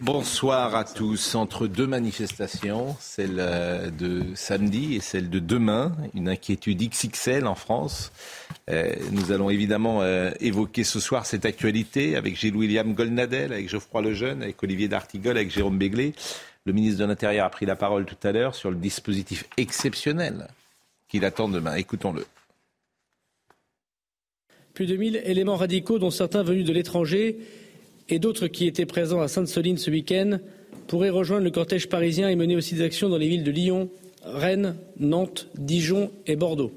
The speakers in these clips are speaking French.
Bonsoir à tous. Entre deux manifestations, celle euh, de samedi et celle de demain, une inquiétude XXL en France. Euh, nous allons évidemment euh, évoquer ce soir cette actualité avec Gilles-William Goldnadel, avec Geoffroy Lejeune, avec Olivier D'Artigol, avec Jérôme Béglé. Le ministre de l'Intérieur a pris la parole tout à l'heure sur le dispositif exceptionnel qu'il attend demain. Écoutons-le. Plus de 1000 éléments radicaux, dont certains venus de l'étranger et d'autres qui étaient présents à Sainte-Soline ce week-end, pourraient rejoindre le cortège parisien et mener aussi des actions dans les villes de Lyon, Rennes, Nantes, Dijon et Bordeaux.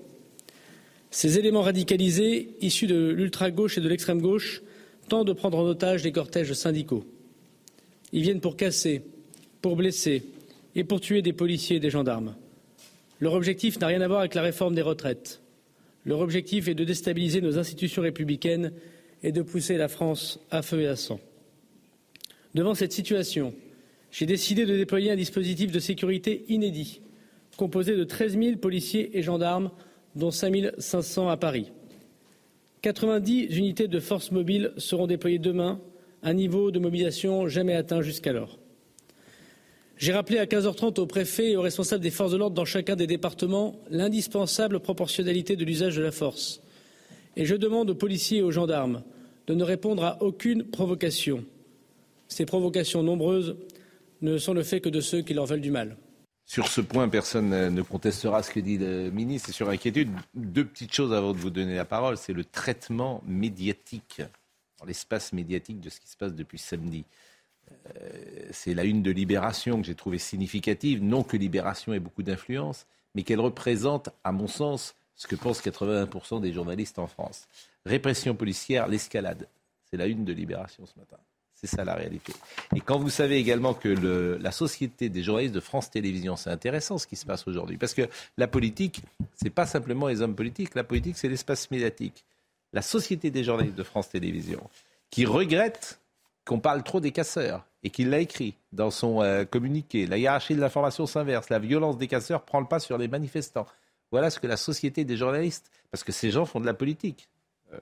Ces éléments radicalisés, issus de l'ultra-gauche et de l'extrême-gauche, tentent de prendre en otage les cortèges syndicaux. Ils viennent pour casser, pour blesser et pour tuer des policiers et des gendarmes. Leur objectif n'a rien à voir avec la réforme des retraites. Leur objectif est de déstabiliser nos institutions républicaines et de pousser la France à feu et à sang. Devant cette situation, j'ai décidé de déployer un dispositif de sécurité inédit, composé de 13 000 policiers et gendarmes, dont 5 500 à Paris. 90 unités de forces mobiles seront déployées demain, un niveau de mobilisation jamais atteint jusqu'alors. J'ai rappelé à 15h30 aux préfets et aux responsables des forces de l'ordre dans chacun des départements l'indispensable proportionnalité de l'usage de la force. Et je demande aux policiers et aux gendarmes de ne répondre à aucune provocation. Ces provocations nombreuses ne sont le fait que de ceux qui leur veulent du mal. Sur ce point, personne ne contestera ce que dit le ministre. Et sur l'inquiétude, deux petites choses avant de vous donner la parole. C'est le traitement médiatique, l'espace médiatique de ce qui se passe depuis samedi. Euh, c'est la une de Libération que j'ai trouvée significative. Non que Libération ait beaucoup d'influence, mais qu'elle représente, à mon sens, ce que pensent 81% des journalistes en France. Répression policière, l'escalade. C'est la une de Libération ce matin. C'est ça la réalité. Et quand vous savez également que la société des journalistes de France Télévisions, c'est intéressant ce qui se passe aujourd'hui, parce que la politique, c'est pas simplement les hommes politiques. La politique, c'est l'espace médiatique. La société des journalistes de France Télévisions, qui regrette qu'on parle trop des casseurs et qu'il l'a écrit dans son euh, communiqué. La hiérarchie de l'information s'inverse. La violence des casseurs prend le pas sur les manifestants. Voilà ce que la société des journalistes, parce que ces gens font de la politique,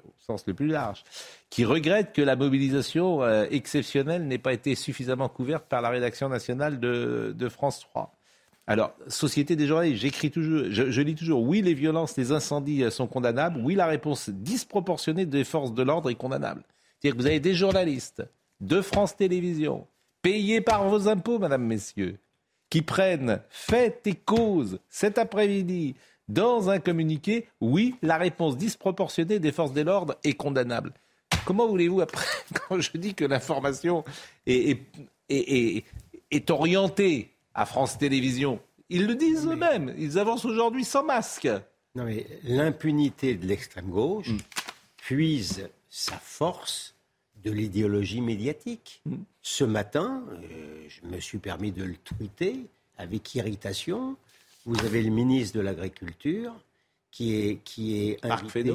au sens le plus large, qui regrettent que la mobilisation euh, exceptionnelle n'ait pas été suffisamment couverte par la rédaction nationale de, France 3. Alors, société des journalistes, j'écris toujours, je, lis toujours, oui, les violences, les incendies euh, sont condamnables, oui, la réponse disproportionnée des forces de l'ordre est condamnable. C'est-à-dire que vous avez des journalistes de France Télévisions, payés par vos impôts, mesdames, messieurs, qui prennent fait et cause cet après-midi dans un communiqué, oui, la réponse disproportionnée des forces de l'ordre est condamnable. Comment voulez-vous, après, quand je dis que l'information est, est, orientée à France Télévisions, ils le disent eux-mêmes, ils avancent aujourd'hui sans masque. Non mais l'impunité de l'extrême gauche mm. puise sa force de l'idéologie médiatique. Mm. Ce matin, euh, je me suis permis de le tweeter avec irritation vous avez le ministre de l'Agriculture qui est, qui est invité,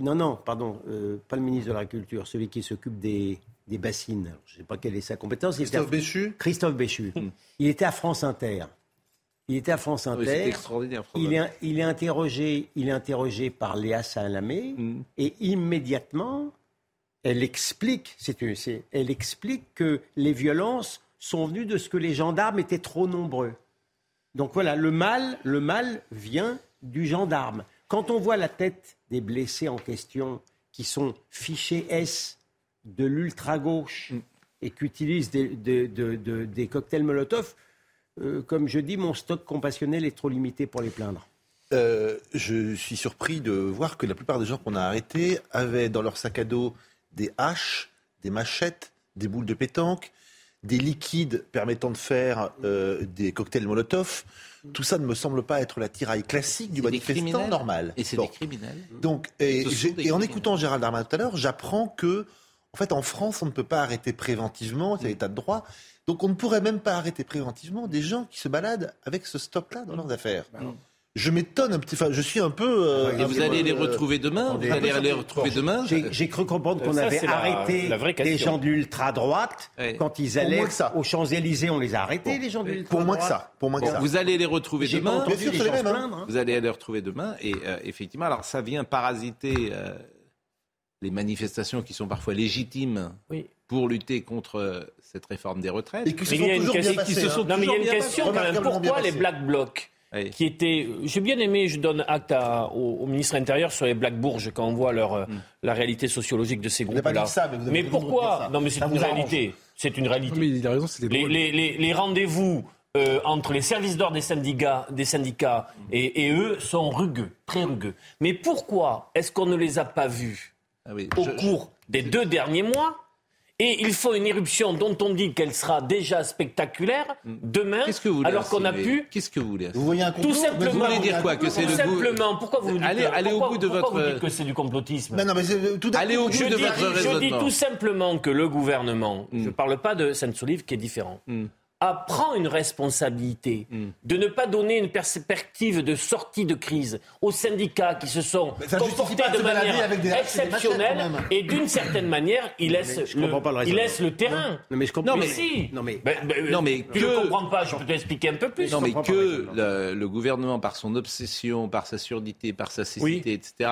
non, non, pardon, euh, pas le ministre de l'Agriculture, celui qui s'occupe des, des bassines. je ne sais pas quelle est sa compétence. Christophe Béchu Christophe Béchu. Hmm. Il était à France Inter. Il était à France Inter. Oui, extraordinaire. Il est, il, est interrogé, il est interrogé par Léa Salamé hmm. et immédiatement, elle explique, c'est, elle explique que les violences sont venues de ce que les gendarmes étaient trop nombreux. Donc voilà, le mal, le mal vient du gendarme. Quand on voit la tête des blessés en question, qui sont fichés S de l'ultra-gauche et qui utilisent des, cocktails Molotov, euh, comme je dis, mon stock compassionnel est trop limité pour les plaindre. Euh, je suis surpris de voir que la plupart des gens qu'on a arrêtés avaient dans leur sac à dos des haches, des machettes, des boules de pétanque, des liquides permettant de faire euh, des cocktails Molotov, tout ça ne me semble pas être la tiraille classique du manifestant normal. Et c'est des criminels. Donc, et, en écoutant Gérald Darmanin tout à l'heure, j'apprends que, en fait, en France, on ne peut pas arrêter préventivement, c'est l'état de droit. Donc, on ne pourrait même pas arrêter préventivement des gens qui se baladent avec ce stock-là dans leurs affaires. Bah je m'étonne un petit peu. Je suis un peu. Euh, et vous allez les retrouver demain Vous allez les retrouver demain J'ai cru comprendre qu'on avait arrêté les gens de l'ultra droite quand ils allaient aux Champs Élysées. On les a arrêtés, les gens de l'ultra droite. Pour moi que ça. Pour moi que ça. Vous allez les retrouver demain. Bien sûr, les mêmes. Hein. Vous allez les retrouver demain. Et euh, effectivement, alors ça vient parasiter euh, les manifestations qui sont parfois légitimes pour lutter contre cette réforme des retraites. Et qui se sont toujours bien sont hein. non, mais il y a une question quand même. Pourquoi les. Black Blocs Oui. qui étaient, j'ai bien aimé, je donne acte à- au, au ministre intérieur sur les Black Bourges quand on voit leur, euh, la réalité sociologique de ces n'avez pas groupes-là. dit ça, mais vous de pourquoi ça. Non, mais c'est une vous réalité. C'est une réalité. Mais il a raison, c'était les, les- les- les rendez-vous euh, entre les services d'ordre des syndicats, des syndicats et, et eux sont rugueux, très rugueux. Mais pourquoi est-ce qu'on ne les a pas vus Ah oui, au je- cours des deux derniers mois et il faut une éruption dont on dit qu'elle sera déjà spectaculaire demain, Qu'est-ce que vous voulez alors qu'on a pu Qu'est-ce que vous voulez Vous voyez un complot tout simplement. Vous voulez dire quoi Que c'est le simplement. Pourquoi vous dites Allez- allez au pourquoi- bout de pourquoi votre- vous dites que c'est du complotisme Mais non, mais c'est- tout d'un Allez au bout je de dis, votre je dis tout simplement que le gouvernement, je ne parle pas de Sainte-Solive qui est différent, a- prend une responsabilité de ne pas donner une perspective de sortie de crise aux syndicats qui se sont comportés de manière avec des haches et des machettes, exceptionnelle et d'une certaine manière, il laisse, je comprends le, terrain. Non, mais je comprends. mais mais- si. Non, mais. Ben, ben, Non, mais tu ne que- comprends pas, je peux t'expliquer un peu plus. Non, mais que le, le gouvernement, par son obsession, par sa surdité, par sa cécité, Oui. etc.,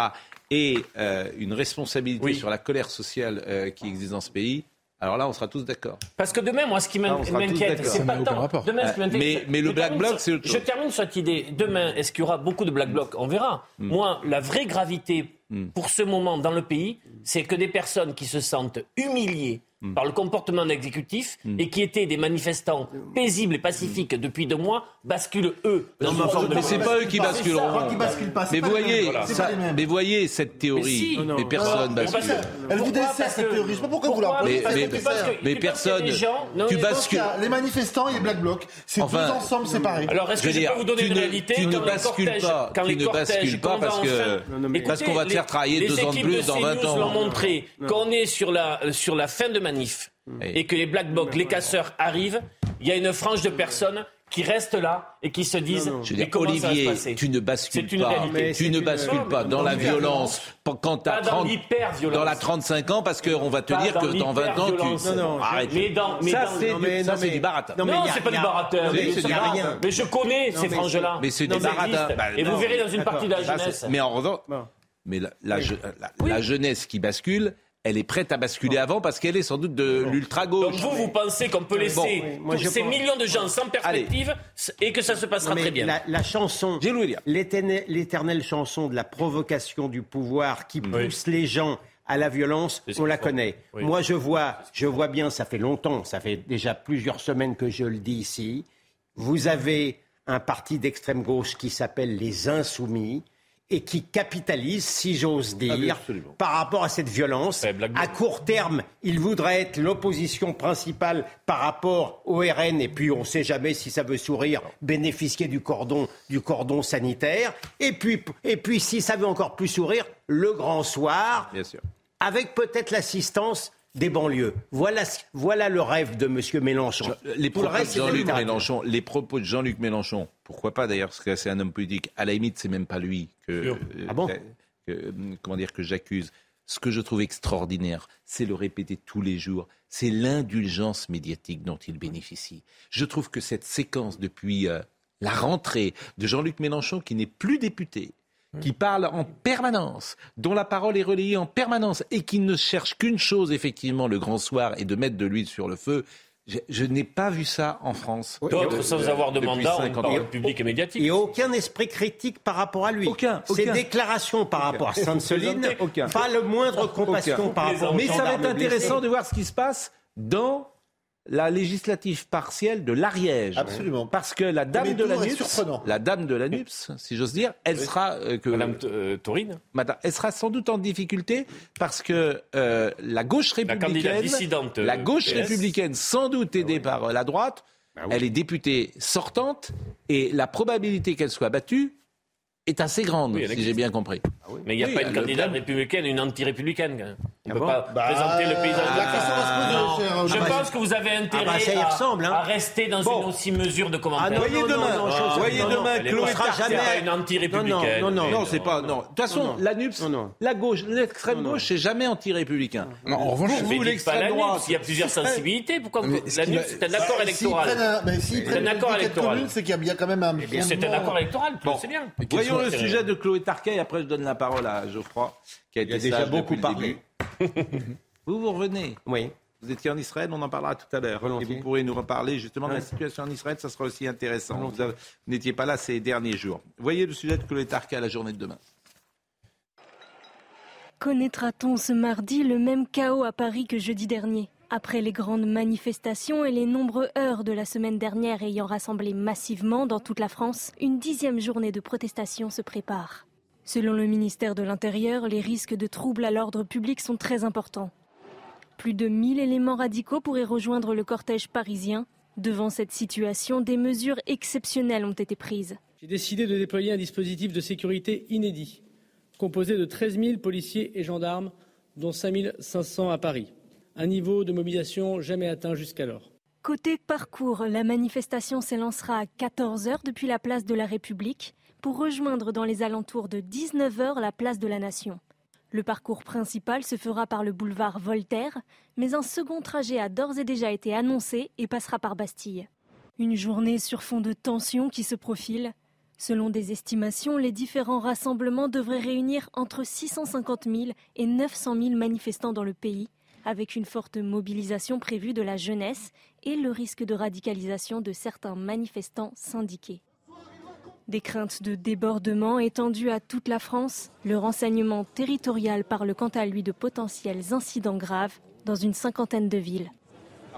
ait euh, une responsabilité Oui. sur la colère sociale euh, qui existe dans ce pays, alors là, on sera tous d'accord. Parce que demain, moi, ce qui Ah, m'inquiète, c'est pas tant. Demain, ce qui Euh, m'inquiète, mais- le je Black termine Bloc, sur- c'est autre Je chose. termine sur cette idée. Demain, est-ce qu'il y aura beaucoup de Black Blocs? On verra. Hmm. Moi, la vraie gravité pour ce moment dans le pays, c'est que des personnes qui se sentent humiliées Hmm. par le comportement de l'exécutif et qui étaient des manifestants paisibles et pacifiques depuis deux mois basculent eux. dans mais Mais c'est pas eux qui basculeront. Mais voyez, mais voyez cette théorie. Mais si. Mais personne bascule. Elle vous Parce cette théorie. Je sais pas pourquoi vous la. Mais- personne- tu bascules. Les manifestants et les Black Blocs. C'est deux ensemble séparés. Alors, est-ce que je peux vous donner tu une ne- réalité tu ne bascules pas, tu ne bascules pas parce que- parce qu'on va te faire travailler deux ans de plus dans 20 CNews ans. l'ont montré qu'on est sur la, sur la fin de manif et que les Black Blocs, les casseurs arrivent, il y a une frange de personnes qui restent là et qui se disent Non, non. Je veux mais dire, comment ça va se Olivier, passer tu ne bascules une pas. réalité. Tu ne une- bascules Non, pas mais dans la violence quand tu as Pas dans 30 l'hyper-violence. dans la 35 ans parce qu'on va te Pas dire dans que dans 20 ans tu. Non, non, arrête. Mais dans, mais ça c'est du, ça, non, c'est mais- du baratin. non, c'est pas du a- baratin. Mais je connais ces mais- franges-là. mais c'est du baratin. Bah, Et vous verrez dans une partie de la jeunesse. mais en revanche, mais la jeunesse qui bascule, elle est prête à basculer avant parce qu'elle est sans doute de l'ultra Donc gauche. vous, vous pensez qu'on peut laisser moi, ces pense- millions de gens sans perspective et que ça se passera très bien La, la chanson, l'éternelle l'éternelle chanson de la provocation du pouvoir qui pousse les gens à la violence, on la faut. connaît. Oui. Moi, je vois, je vois bien, ça fait longtemps, ça fait déjà plusieurs semaines que je le dis ici. Vous avez un parti d'extrême gauche qui s'appelle les Insoumis et qui capitalise, si j'ose Ah dire, absolument. par rapport à cette violence. À court terme, il voudrait être l'opposition principale par rapport au RN, et puis on ne sait jamais si ça veut sourire, bénéficier du cordon, du cordon sanitaire. Et puis, et puis, si ça veut encore plus sourire, le grand soir, Bien sûr. avec peut-être l'assistance des banlieues. Voilà, voilà le rêve de M. Mélenchon. Les Tout le propos reste, de Jean-Luc. Mélenchon, les propos de Jean-Luc Mélenchon, pourquoi pas d'ailleurs, parce que c'est un homme politique. À la limite, c'est même pas lui que, euh, Ah bon que- que, euh, comment dire que j'accuse. Ce que je trouve extraordinaire, c'est le répéter tous les jours. C'est l'indulgence médiatique dont il bénéficie. Je trouve que cette séquence depuis euh, la rentrée de Jean-Luc Mélenchon, qui n'est plus député, qui parle en permanence, dont la parole est relayée en permanence et qui ne cherche qu'une chose, effectivement, le grand soir, et de mettre de l'huile sur le feu. Je, je n'ai pas vu ça en France. D'autres, sans avoir de mandat, ont une 50 ans. parole publique et médiatique. Et aucun esprit critique par rapport à lui. Aucun, Ses aucun. déclarations par rapport à Sainte-Soline, Aucun. pas le moindre compassion Aucun. par rapport au Mais ça va être gendarme blessé. intéressant de voir ce qui se passe dans la législative partielle de l'Ariège. Absolument. Parce que la dame de la tour est NUPS, surprenant. la dame de la NUPS, si j'ose dire, elle sera euh, que Madame euh, Taurine, Madame, elle sera sans doute en difficulté parce que euh, la gauche la candidate républicaine, dissidente. euh, la gauche PS, républicaine, sans doute aidée par euh, la droite, elle est députée sortante et la probabilité qu'elle soit battue est assez grande, Oui, si j'ai bien compris. Mais il n'y a Oui, pas une candidate républicaine, une anti-républicaine. quand même. On ne peut bon pas Bah, présenter le paysage. la question va se poser, Non. cher- Je Ah bah, pense que vous avez intérêt bah, ça y à, ressemble, hein. à rester dans Bon. une aussi mesure de commentaires. Ah non, Voyez demain, non, non, Ah, je- voyez demain Chloé sera jamais- C'est une anti-républicaine. Non, non, non, c'est pas. Non. De toute façon, la NUPS, la gauche, l'extrême gauche, c'est jamais anti-républicain. Non, en revanche, vous, l'extrême droite. il y a plusieurs sensibilités. Pourquoi La NUPS, c'est un accord Bah, électoral. un- mais s'ils prennent un accord électoral. c'est qu'il y a bien quand même un. Eh C'est un accord électoral, c'est bien. Voyons le sujet de Chloé Tarquet, après je donne la parole à Geoffroy, qui a été a déjà sage beaucoup parlé. vous, vous revenez. Oui. Vous étiez en Israël, on en parlera tout à l'heure. Et vous pourrez nous reparler justement de la situation en Israël, ça sera aussi intéressant. Vous n'étiez pas là ces derniers jours. Voyez le sujet de Chloé à la journée de demain. Connaîtra-t-on ce mardi le même chaos à Paris que jeudi dernier? Après les grandes manifestations et les nombreuses heures de la semaine dernière ayant rassemblé massivement dans toute la France, une dixième journée de protestation se prépare. Selon le ministère de l'Intérieur, les risques de troubles à l'ordre public sont très importants. Plus de 1000 éléments radicaux pourraient rejoindre le cortège parisien. Devant cette situation, des mesures exceptionnelles ont été prises. J'ai décidé de déployer un dispositif de sécurité inédit, composé de 13 000 policiers et gendarmes, dont 5 500 à Paris un niveau de mobilisation jamais atteint jusqu'alors. Côté parcours, la manifestation s'élancera à 14h depuis la place de la République pour rejoindre dans les alentours de 19h la place de la Nation. Le parcours principal se fera par le boulevard Voltaire, mais un second trajet a d'ores et déjà été annoncé et passera par Bastille. Une journée sur fond de tension qui se profile. Selon des estimations, les différents rassemblements devraient réunir entre 650 000 et 900 000 manifestants dans le pays, avec une forte mobilisation prévue de la jeunesse et le risque de radicalisation de certains manifestants syndiqués. Des craintes de débordement étendues à toute la France, le renseignement territorial parle quant à lui de potentiels incidents graves dans une cinquantaine de villes.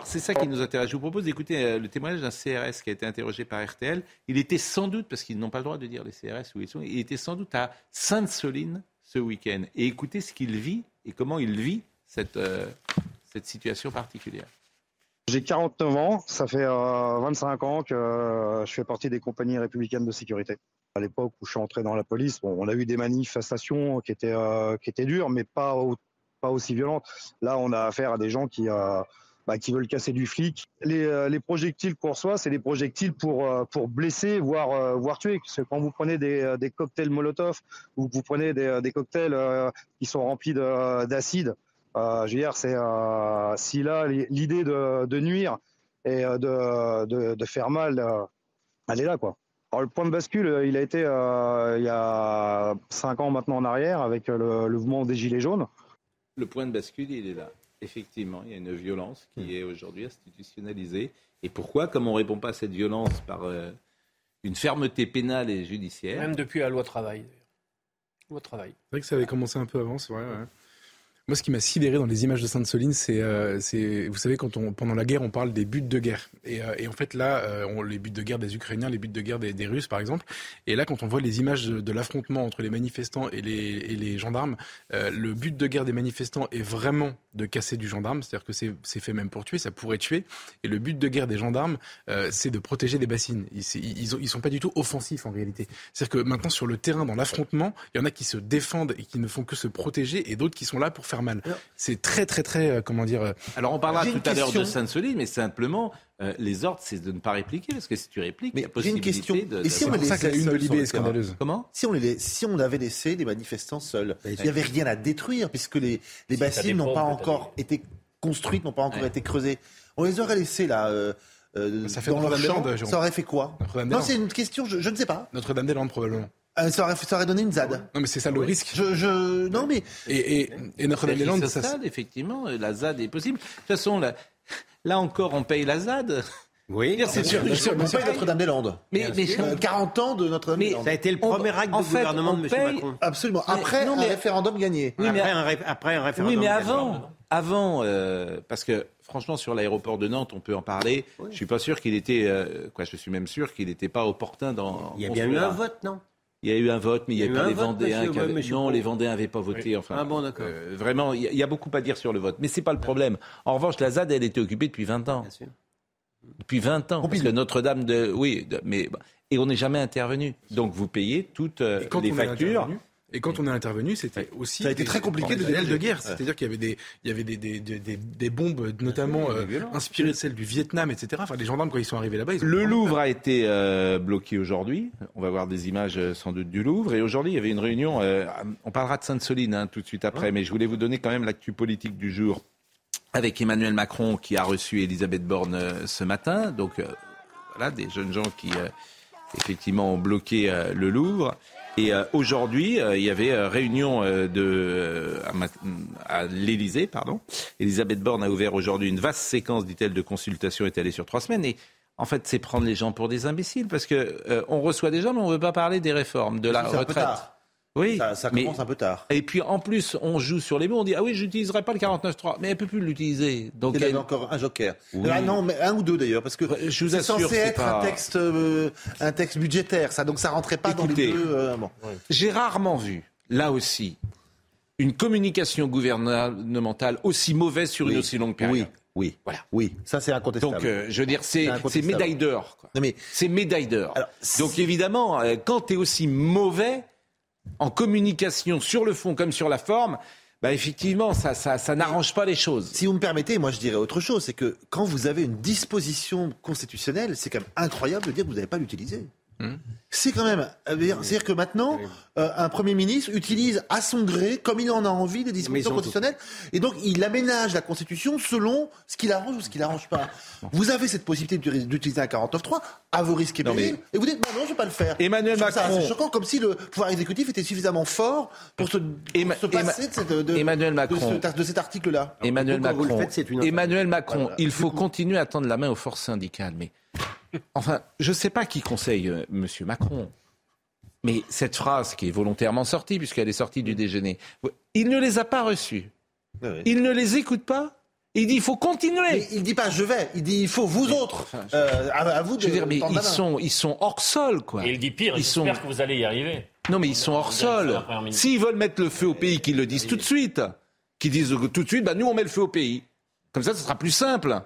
C'est ça qui nous intéresse. Je vous propose d'écouter euh, le témoignage d'un CRS qui a été interrogé par RTL. Il était sans doute, parce qu'ils n'ont pas le droit de dire les CRS où ils sont, il était sans doute à Sainte-Soline ce week-end. Et écoutez ce qu'il vit et comment il vit cette, euh, cette situation particulière J'ai 49 ans, ça fait 25 euh, ans que euh, je fais partie des compagnies républicaines de sécurité. À l'époque où je suis entré dans la police, on a eu des manifestations qui étaient, qui étaient dures, mais pas, pas aussi violentes. Là, on a affaire à des gens qui, bah, qui veulent casser du flic. Les, les projectiles qu'on reçoit, c'est des projectiles pour, pour blesser, voire, voire tuer. quand vous prenez des, des cocktails Molotov ou que vous prenez des, des cocktails qui sont remplis d'acide, euh, je veux dire, c'est euh, si là l'idée de, nuire et euh, de, faire mal, elle est là quoi. Alors, le point de bascule, il a été il y a cinq ans maintenant en arrière avec le, mouvement des Gilets jaunes. Le point de bascule, il est là. Effectivement, il y a une violence qui hmm. est aujourd'hui institutionnalisée. Et pourquoi Comme on ne répond pas à cette violence par une fermeté pénale et judiciaire. Même depuis la loi travail. Loi travail. C'est vrai que ça avait commencé un peu avant, c'est vrai. Moi, ce qui m'a sidéré dans les images de Sainte-Soline, c'est, euh, vous savez, pendant la guerre, on parle des buts de guerre. Et, euh, en fait, là, euh, les buts de guerre des Ukrainiens, les buts de guerre des, des, Russes, par exemple. Et là, quand on voit les images de, l'affrontement entre les manifestants et les, gendarmes, le but de guerre des manifestants est vraiment de casser du gendarme, c'est-à-dire que c'est, fait même pour tuer, ça pourrait tuer. Et le but de guerre des gendarmes, c'est de protéger les bassines. Ils, ils, ils, sont pas du tout offensifs en réalité. C'est-à-dire que maintenant, sur le terrain, dans l'affrontement, il y en a qui se défendent et qui ne font que se protéger, et d'autres qui sont là pour faire mal. C'est très, très, très, euh, comment dire. Euh, Alors, on parlera tout à l'heure de Sainte-Soline, mais simplement, euh, les ordres, c'est de ne pas répliquer, parce que si tu répliques, il y a possibilité une question. de. Et si on les ça que la une de Libé est scandaleuse. Comment? Si on, les, si on avait laissé les manifestants seuls, il n'y avait rien à détruire, puisque les, les bassines n'ont pas encore été construites, n'ont pas encore été creusées. On les aurait laissés là. Euh, ça fait dans leur champ, ça aurait fait quoi? Non, c'est une question, je, je ne sais pas. Notre-Dame-des-Landes, probablement. Euh, ça, aurait, ça, aurait, donné une ZAD. Non, mais c'est ça le risque. Je, je, non, mais. Et, et, et Notre-Dame-des-Landes, ça. ZAD, effectivement, la ZAD est possible. De toute façon, là, là encore, on paye la ZAD. Oui, c'est sûr. Bien sûr, on paye Notre-Dame-des-Landes. Mais, mais 40 ans de Notre-Dame-des-Landes. Ça a été le premier acte du gouvernement de M. Macron. Absolument. Après non, mais, un référendum gagné. Oui, mais après, un, après un référendum. Oui, mais avant, avant, euh, parce que franchement, sur l'aéroport de Nantes, on peut en parler. Je Je suis pas sûr qu'il était, euh, quoi, je suis même sûr qu'il n'était pas opportun dans. Il y a bien eu un vote, non? Il y a eu un vote, mais il n'y avait pas les Vendéens qui avaient... Non, les Vendéens n'avaient pas voté. Enfin, ah bon, d'accord. Euh, vraiment, il y, a beaucoup à dire sur le vote. Mais ce n'est pas le problème. En revanche, la ZAD, elle était occupée depuis 20 ans. Bien sûr. Depuis 20 ans. Parce que Notre-Dame de... Oui, mais... Et on n'est jamais intervenu. Donc vous payez toutes euh, les factures. Et quand on est intervenu, c'était aussi. Ça a été très compliqué de de guerre. C'est-à-dire qu'il y avait des, il y avait des, des, des, des bombes, notamment euh, inspirées de celles du Vietnam, etc. Enfin, les gendarmes, quand ils sont arrivés là-bas. Le Louvre a été euh, bloqué aujourd'hui. On va voir des images euh, sans doute du Louvre. Et aujourd'hui, il y avait une réunion. on parlera de Sainte-Soline hein, tout de suite après. Mais je voulais vous donner quand même l'actu politique du jour avec Emmanuel Macron qui a reçu Elisabeth Borne ce matin. Donc, voilà, des jeunes gens qui, effectivement, ont bloqué le Louvre. Et euh, aujourd'hui, euh, il y avait euh, réunion de, à, à l'Élysée, pardon. Elisabeth Borne a ouvert aujourd'hui une vaste séquence, dit-elle, de consultations étalée sur trois semaines. Et en fait, c'est prendre les gens pour des imbéciles parce que on reçoit des gens, mais on ne veut pas parler des réformes, de la retraite. Oui, ça, commence un peu tard. Et puis en plus, on joue sur les mots. On dit ah oui, j'utiliserai pas le 49.3, mais elle peut plus l'utiliser. Donc il y a encore un joker. Ah non, mais un ou deux d'ailleurs, parce que je vous assure, c'est censé être un texte, euh, un texte budgétaire, ça. Donc ça rentrait pas dans les deux. Euh, J'ai rarement vu, là aussi, une communication gouvernementale aussi mauvaise sur une aussi longue période. Oui. Oui, voilà. Oui, ça c'est incontestable. Donc, euh, je veux dire, c'est médaille d'or. Mais... C'est médaille d'or. Donc, évidemment, quand tu es aussi mauvais, en communication sur le fond comme sur la forme, bah effectivement, ça, ça, ça n'arrange pas les choses. Si vous me permettez, moi je dirais autre chose, c'est que quand vous avez une disposition constitutionnelle, c'est quand même incroyable de dire que vous n'avez pas l'utiliser. Hmm. C'est quand même. Euh, c'est-à-dire que maintenant, euh, un Premier ministre utilise à son gré, comme il en a envie, des dispositions constitutionnelles. Et donc, il aménage la Constitution selon ce qu'il arrange ou ce qu'il n'arrange pas. Vous avez cette possibilité d'utiliser un 49.3 à vos risques et périls. Et vous dites, non, non, je ne vais pas le faire. Emmanuel Macron. C'est choquant, comme si le pouvoir exécutif était suffisamment fort pour se, passer de, cette, de, Emmanuel Macron. de, cet article-là. Emmanuel Macron. Emmanuel Macron, il faut continuer à tendre la main aux forces syndicales. Mais Enfin, je ne sais pas qui conseille euh, M. Macron. Mais cette phrase qui est volontairement sortie, puisqu'elle est sortie du déjeuner, il ne les a pas reçus. Il ne les écoute pas. Il dit il faut continuer. il dit pas je vais. Il dit il faut vous autres. Euh, à, vous de. Je veux dire, mais ils sont, ils sont hors sol, quoi. Et il dit pire. J'espère sont... que vous allez y arriver. Non, mais ils sont hors sol. S'ils veulent mettre le feu au pays, qu'ils le disent tout de suite. Qu'ils disent tout de suite, bah, nous on met le feu au pays. Comme ça, ce sera plus simple.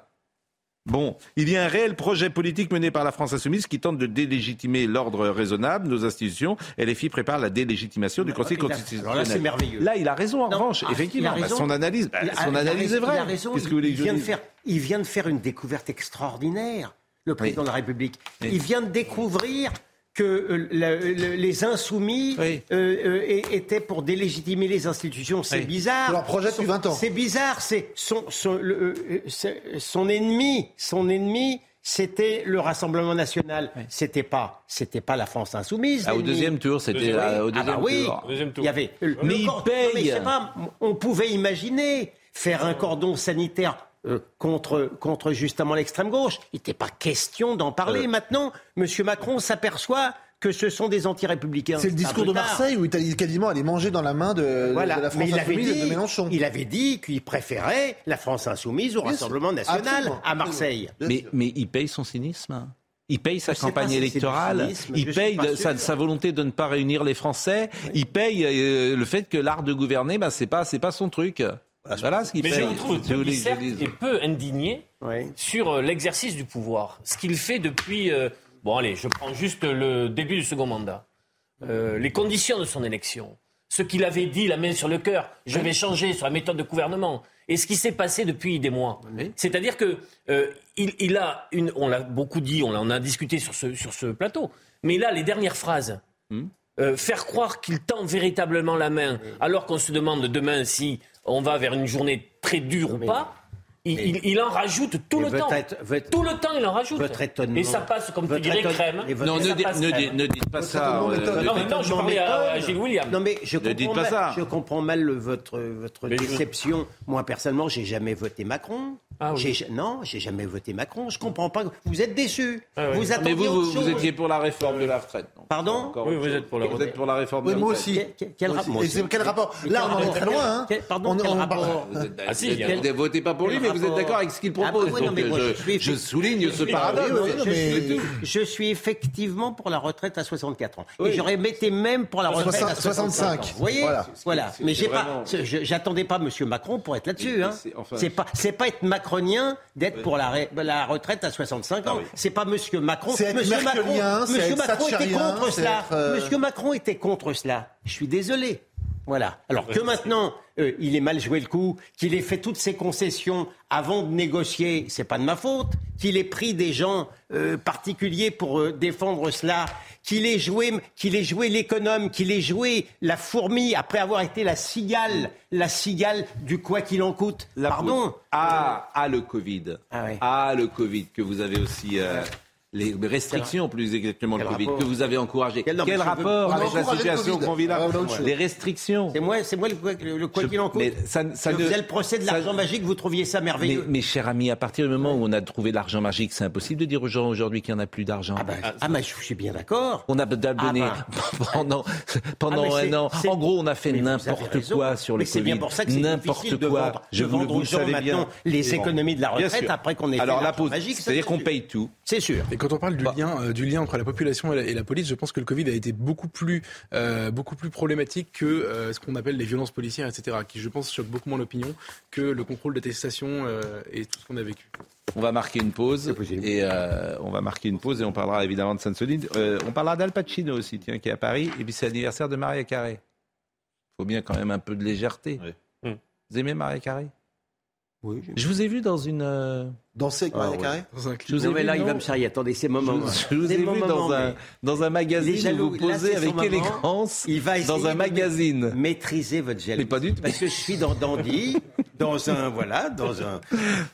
Bon, il y a un réel projet politique mené par la France insoumise qui tente de délégitimer l'ordre raisonnable, nos institutions. Et les filles préparent la délégitimation du Conseil constitutionnel. Alors là, c'est merveilleux. Là, il a raison, en revanche. Ah, effectivement, bah, son analyse, bah, son analyse est vraie. Il a raison. Il, vient de faire, il vient de faire une découverte extraordinaire, le président de la République. Il vient de découvrir que euh, les insoumis euh, euh, étaient pour délégitimer les institutions. C'est bizarre. Leur projet depuis 20 ans. C'est bizarre. C'est son, son, son, ennemi. Son ennemi. C'était le Rassemblement national. C'était pas, c'était pas la France insoumise. Ah, au deuxième tour, c'était au deuxième ah bah oui, Il y avait. Mais il paye. on pouvait imaginer faire un cordon sanitaire euh, contre, contre justement l'extrême gauche. Il n'était pas question d'en parler. Euh. Maintenant, M. Macron s'aperçoit que ce sont des anti-républicains. C'est le discours de Marseille où il est quasiment allé manger dans la main de, la France insoumise de Mélenchon. Il avait dit qu'il préférait la France insoumise au Rassemblement national à Marseille. Mais, mais il paye son cynisme il paye sa campagne électorale, il paye sa, volonté de ne pas réunir les Français, il paye euh, le fait que l'art de gouverner, ben, c'est pas c'est pas son truc. Voilà ce qu'il Mais je trouve est peu indigné sur euh, l'exercice du pouvoir. Ce qu'il fait depuis. Euh, bon, allez, je prends juste le début du second mandat. Euh, les conditions de son élection. Ce qu'il avait dit, la main sur le cœur, je vais changer sur la méthode de gouvernement. Et ce qui s'est passé depuis des mois. C'est-à-dire que il, a une. On l'a beaucoup dit, on, en a discuté sur ce, sur ce plateau. Mais là, les dernières phrases. Hmm. faire croire qu'il tend véritablement la main, alors qu'on se demande demain si on va vers une journée très dure ou pas. Il, en rajoute tout le temps. tout le temps, il en rajoute. Et ça passe, comme tu dirais, crème. Non, ne, dites pas ça. Euh, non, mais non, je parlais à, Gilles William. Non, mais je comprends, mal, je comprends mal votre, votre déception. Moi, personnellement, j'ai jamais voté Macron. Ah, oui. Non, j'ai jamais voté Macron. Je comprends pas. Vous êtes déçu. Ah vous mais vous, vous, étiez pour la réforme de la retraite. Pardon Oui, vous êtes pour la, vous êtes pour la réforme de la retraite. Moi aussi. Quel, rapport Là, on en est très loin. Hein. Pardon, quel rapport Ah si, vous ne votez pas pour lui, mais vous êtes d'accord avec ce qu'il ah, propose. je, souligne ce paradoxe. Je suis effectivement pour la retraite à 64 ans. Et j'aurais été même pour la retraite à 65. Vous voyez Voilà. Mais j'ai pas. J'attendais pas M. Macron pour être là-dessus. Hein. C'est pas. C'est pas être macronien d'être pour la, la retraite à 65 ans. C'est pas M. Macron. Monsieur Macron, Monsieur Macron était contre cela. Euh, Monsieur Macron était contre cela. Je suis désolé. Voilà. Alors que maintenant, euh, il ait mal joué le coup, qu'il ait fait toutes ses concessions avant de négocier, c'est pas de ma faute. Qu'il ait pris des gens euh, particuliers pour euh, défendre cela, qu'il ait joué, qu'il ait joué l'économe, qu'il ait joué la fourmi après avoir été la cigale, la cigale du quoi qu'il en coûte. Pardon. Ah, ah, le Covid. Ah, ah, le Covid que vous avez aussi les restrictions, plus exactement, le Covid, rapport que vous avez encouragé. Quel- mais rapport avec la situation Covid. qu'on vit là Ah, Les restrictions. C'est moi, c'est moi le, le quoi qu'il en coûte. mais ça- ça je ne- faisais le procès de ça- l'argent magique, vous trouviez ça Mais, merveilleux. mes chers amis, à partir du moment où on a trouvé l'argent magique, c'est impossible de dire aux gens aujourd'hui qu'il n'y en a plus d'argent. Ah, bah, ah, bah, je suis bien d'accord. On a donné Ah pendant, pendant Ah, mais un an. En gros, on a fait Mais n'importe quoi sur le Mais c'est Covid. bien pour ça que c'est N'importe difficile de quoi. vendre, Je vendre aux le gens maintenant les économies de la retraite après qu'on ait fait l'argent magique, c'est-à-dire c'est qu'on paye tout. C'est sûr. Quand on parle du, Bah. lien, euh, du lien entre la population et la, et la police, je pense que le Covid a été beaucoup plus, euh, beaucoup plus problématique que euh, ce qu'on appelle les violences policières, etc., qui, je pense, choquent beaucoup moins l'opinion que le contrôle d'attestation euh, et tout ce qu'on a vécu. On va marquer une pause et euh, on va marquer une pause et on parlera évidemment de Sainte-Soline. Euh, on parlera d'Al Pacino aussi, tiens, qui est à Paris. Et puis c'est l'anniversaire de Maria Carré. Il faut bien quand même un peu de légèreté. Vous aimez Maria Carré? Oui, Je vous ai vu dans une. euh, Danser avec Ah, Maria ouais. Carré Dans un clip. Je vous ai Non, mais vu, là, il va me charrier. Attendez, c'est mon moment. je vous ai vu dans un, dans un magazine jaloux. où vous Là, posez c'est avec élégance Il va dans un de magazine. maîtriser votre jalousie. Mais pas du tout. Parce que je suis dans Dandy, dans un voilà, dans un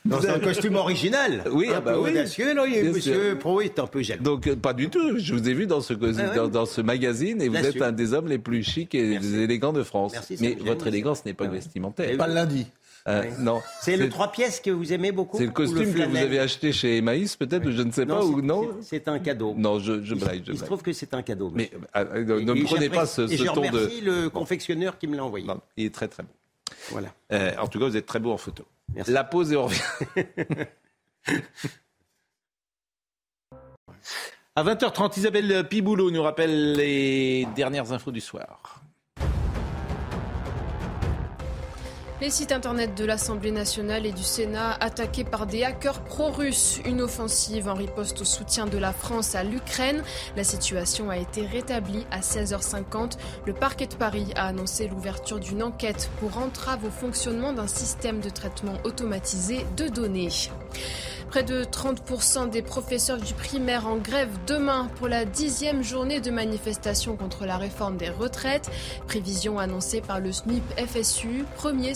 dans un costume original. Oui, un ah bah peu oui. audacieux. Non, il est- Monsieur. Pro est un peu jaloux. Donc euh, pas du tout. Je vous ai vu dans ce, Ah dans, dans ce magazine et vous Bien êtes sûr. un des hommes les plus chics et Merci. élégants de France. Merci, ça Mais votre élégance n'est pas vestimentaire. Pas le lundi. Euh. Non. c'est le trois pièces que vous aimez beaucoup. C'est le costume que vous avez acheté chez Emmaüs, peut-être, je ne sais pas, ou c'est- non c'est- un cadeau. Non, je, je blague. Je Il se trouve que c'est un cadeau. Mais monsieur. euh, euh, ne Et me prenez pas ce, ce ton de. remercie le confectionneur qui me l'a envoyé. Non, il est très très bon. Voilà. Euh, en tout cas, vous êtes très beau en photo. Merci. La pause et on revient. À 20h30, Isabelle Piboulot nous rappelle les dernières infos du soir. Les sites internet de l'Assemblée nationale et du Sénat attaqués par des hackers pro-russes. Une offensive en riposte au soutien de la France à l'Ukraine. La situation a été rétablie à 16h50. Le parquet de Paris a annoncé l'ouverture d'une enquête pour entrave au fonctionnement d'un système de traitement automatisé de données. Près de 30% des professeurs du primaire en grève demain pour la dixième journée de manifestation contre la réforme des retraites. Prévision annoncée par le SNUIP FSU, premier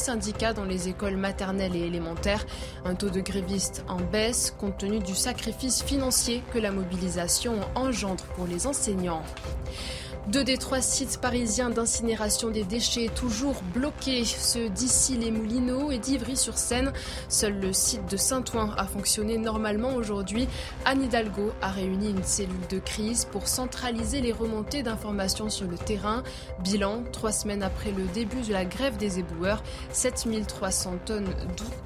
dans les écoles maternelles et élémentaires. Un taux de grévistes en baisse compte tenu du sacrifice financier que la mobilisation engendre pour les enseignants. Deux des trois sites parisiens d'incinération des déchets toujours bloqués, ceux d'ici les Moulineaux et d'Ivry-sur-Seine. Seul le site de Saint-Ouen a fonctionné normalement aujourd'hui. Anne Hidalgo a réuni une cellule de crise pour centraliser les remontées d'informations sur le terrain. Bilan, trois semaines après le début de la grève des éboueurs, 7300 tonnes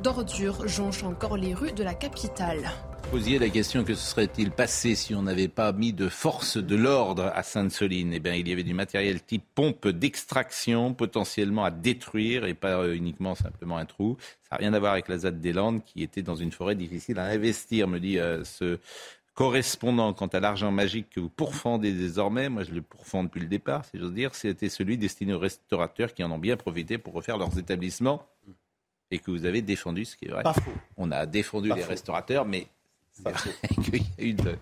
d'ordures jonchent encore les rues de la capitale. Posiez la question que se serait-il passé si on n'avait pas mis de force de l'ordre à Sainte-Soline? Eh bien, il y avait du matériel type pompe d'extraction potentiellement à détruire et pas euh, uniquement simplement un trou. Ça n'a rien à voir avec la ZAD des Landes qui était dans une forêt difficile à investir, me dit euh, ce correspondant quant à l'argent magique que vous pourfendez désormais. Moi, je le pourfends depuis le départ, si j'ose dire. C'était celui destiné aux restaurateurs qui en ont bien profité pour refaire leurs établissements et que vous avez défendu, ce qui est vrai. Pas faux. On a défendu Pas les faux. restaurateurs, mais y a eu de-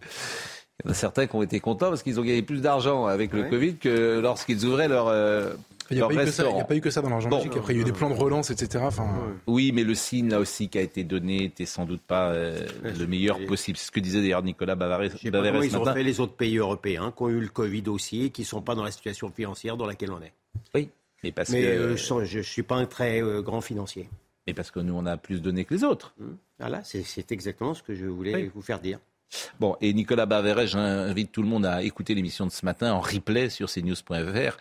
il y en a certains qui ont été contents parce qu'ils ont gagné plus d'argent avec le Ouais. Covid que lorsqu'ils ouvraient leur, euh, Il n'y a, pas eu que ça- il y a restaurant. pas eu que ça dans l'argent Bon. magique. Après, il y a eu des plans de relance, etc. Enfin, Oui, mais le signe là aussi qui a été donné était sans doute pas euh, le meilleur possible. C'est ce que disait d'ailleurs Nicolas ce ils ont fait les autres pays européens qui ont eu le Covid aussi et qui ne sont pas dans la situation financière dans laquelle on est. Oui, mais parce Mais que euh, je ne suis pas un très euh, grand financier. mais parce que nous on a plus donné que les autres. Hum. Voilà, c'est- c'est exactement ce que je voulais Oui. vous faire dire. Bon, et Nicolas Bavaret, j'invite tout le monde à écouter l'émission de ce matin en replay sur cnews.fr.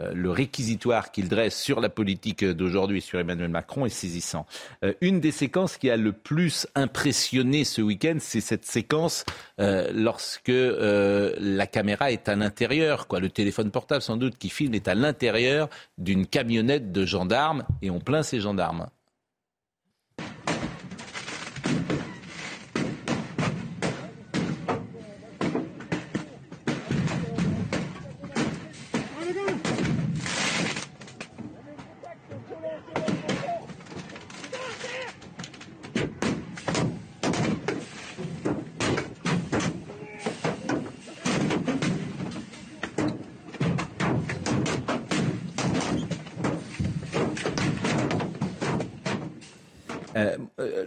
Euh, le réquisitoire qu'il dresse sur la politique d'aujourd'hui sur Emmanuel Macron est saisissant. Euh, une des séquences qui a le plus impressionné ce week-end, c'est cette séquence euh, lorsque euh, la caméra est à l'intérieur, quoi, le téléphone portable sans doute qui filme est à l'intérieur d'une camionnette de gendarmes et on plaint ces gendarmes.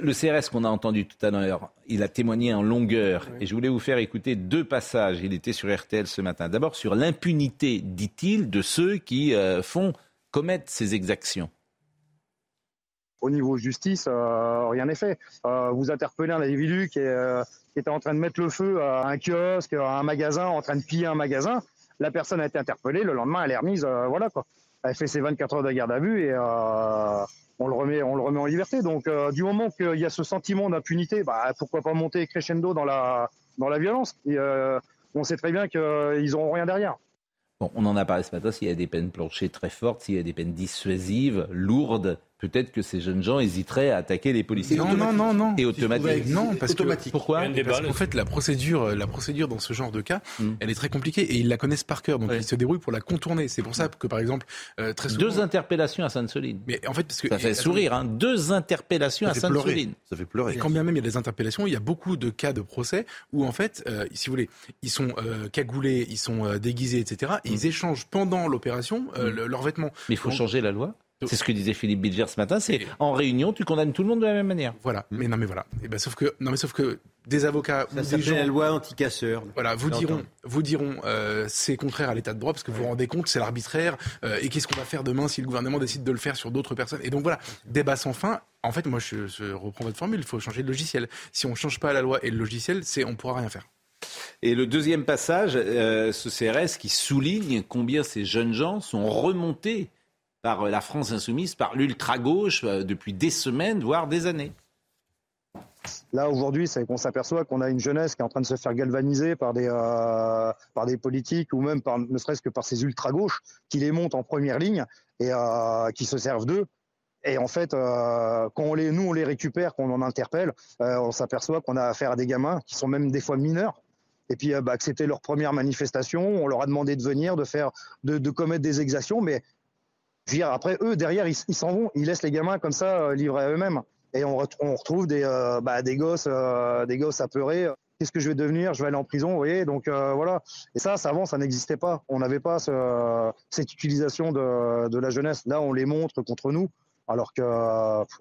Le CRS qu'on a entendu tout à l'heure, il a témoigné en longueur. Et je voulais vous faire écouter deux passages. Il était sur RTL ce matin. D'abord sur l'impunité, dit-il, de ceux qui euh, font commettre ces exactions. Au niveau justice, rien n'est fait. vous interpellez un individu qui, qui était en train de mettre le feu à un kiosque, à un magasin, en train de piller un magasin. La personne a été interpellée. Le lendemain, elle est remise. voilà quoi. Elle fait ses 24 heures de garde à vue et on le remet, on le remet en liberté. Donc, euh, du moment qu'il y a ce sentiment d'impunité, bah, pourquoi pas monter crescendo dans la, dans la violence? Euh, On sait très bien qu'ils n'auront rien derrière. Bon, on en a parlé ce matin, s'il y a des peines planchées très fortes, s'il y a des peines dissuasives, lourdes, peut-être que ces jeunes gens hésiteraient à attaquer les policiers. Non, non, non, non. Et automatique. Non, parce automatique. que pourquoi Parce qu'en fait, la procédure, euh, la procédure dans ce genre de cas, hmm. elle est très compliquée et ils la connaissent par cœur, donc ils se débrouillent pour la contourner. C'est pour ça que, par exemple, euh, très souvent... deux interpellations à Sainte-Soline. Mais en fait, parce que ça fait sourire, hein. Deux interpellations à Sainte-Soline. Ça fait pleurer. Et quand bien même il y a des interpellations, il y a beaucoup de cas de procès où en fait, euh, si vous voulez, ils sont cagoulés, ils sont déguisés, etc. Et ils hmm. échangent pendant l'opération hmm. leurs vêtements. Mais il faut changer la loi? C'est ce que disait Philippe Bilger ce matin. C'est en réunion, tu condamnes tout le monde de la même manière. Voilà. Mais non, mais voilà. Et eh ben, sauf que non, mais sauf que des avocats ça ou des gens, la loi anti-casseurs. Voilà, vous diront, vous diront, euh, c'est contraire à l'état de droit parce que vous vous rendez compte, c'est l'arbitraire. Euh, et qu'est-ce qu'on va faire demain si le gouvernement décide de le faire sur d'autres personnes? Et donc voilà, débat sans fin. En fait, moi, je, reprends votre formule. Il faut changer de logiciel. Si on ne change pas la loi et le logiciel, c'est on pourra rien faire. Et le deuxième passage, euh, ce CRS qui souligne combien ces jeunes gens sont remontés par euh, la France insoumise, par l'ultra-gauche euh, depuis des semaines, voire des années. Là, aujourd'hui, c'est qu'on s'aperçoit qu'on a une jeunesse qui est en train de se faire galvaniser par des, euh, par des politiques ou même par, ne serait-ce que par ces ultra-gauches qui les montent en première ligne et qui se servent d'eux. Et en fait, quand on les, nous, on les récupère, qu'on en interpelle, on s'aperçoit qu'on a affaire à des gamins qui sont même des fois mineurs. Et puis, bah, c'était leur première manifestation, on leur a demandé de venir, de faire, de commettre des exactions, mais après, eux, derrière, ils s'en vont. Ils laissent les gamins comme ça, euh, livrés à eux-mêmes. Et on, retrouve des, euh, bah, des, gosses, euh, des gosses apeurés. Qu'est-ce que je vais devenir? Je vais aller en prison, vous voyez? Donc voilà. Et ça, ça avant, ça n'existait pas. On n'avait pas cette utilisation de, de, la jeunesse. Là, on les montre contre nous, alors qu'il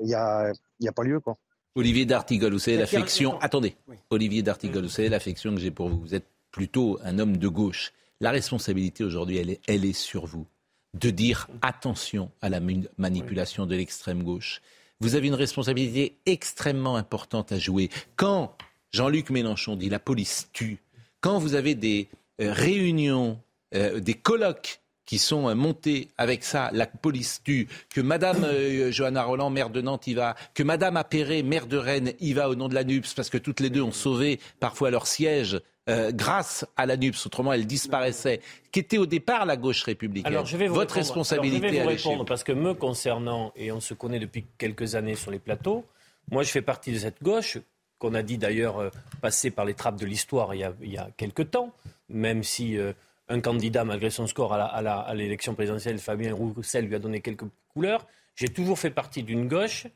n'y a, y a pas lieu. Quoi. Olivier D'Artigol, vous savez l'affection. Attendez. Olivier D'Artigol, vous savez l'affection que j'ai pour vous. Vous êtes plutôt un homme de gauche. La responsabilité aujourd'hui, elle est, elle est sur vous de dire attention à la manipulation de l'extrême gauche. Vous avez une responsabilité extrêmement importante à jouer. Quand Jean-Luc Mélenchon dit la police tue, quand vous avez des euh, réunions, euh, des colloques qui sont euh, montés avec ça, la police tue, que Madame Johanna Roland, maire de Nantes, y va, que Madame Appéré, maire de Rennes, y va au nom de la NUPS, parce que toutes les deux ont sauvé parfois leur siège euh, grâce à la NUPS, autrement elle disparaissait, qui était au départ la gauche républicaine. Alors, je vais vous Votre responsabilité je vais vous répondre parce que me concernant, et on se connaît depuis quelques années sur les plateaux, moi je fais partie de cette gauche qu'on a dit d'ailleurs euh, passer par les trappes de l'histoire il, y a quelques temps, même si euh, un candidat, malgré son score à l'élection présidentielle, Fabien Roussel, lui a donné quelques couleurs. J'ai toujours fait partie d'une gauche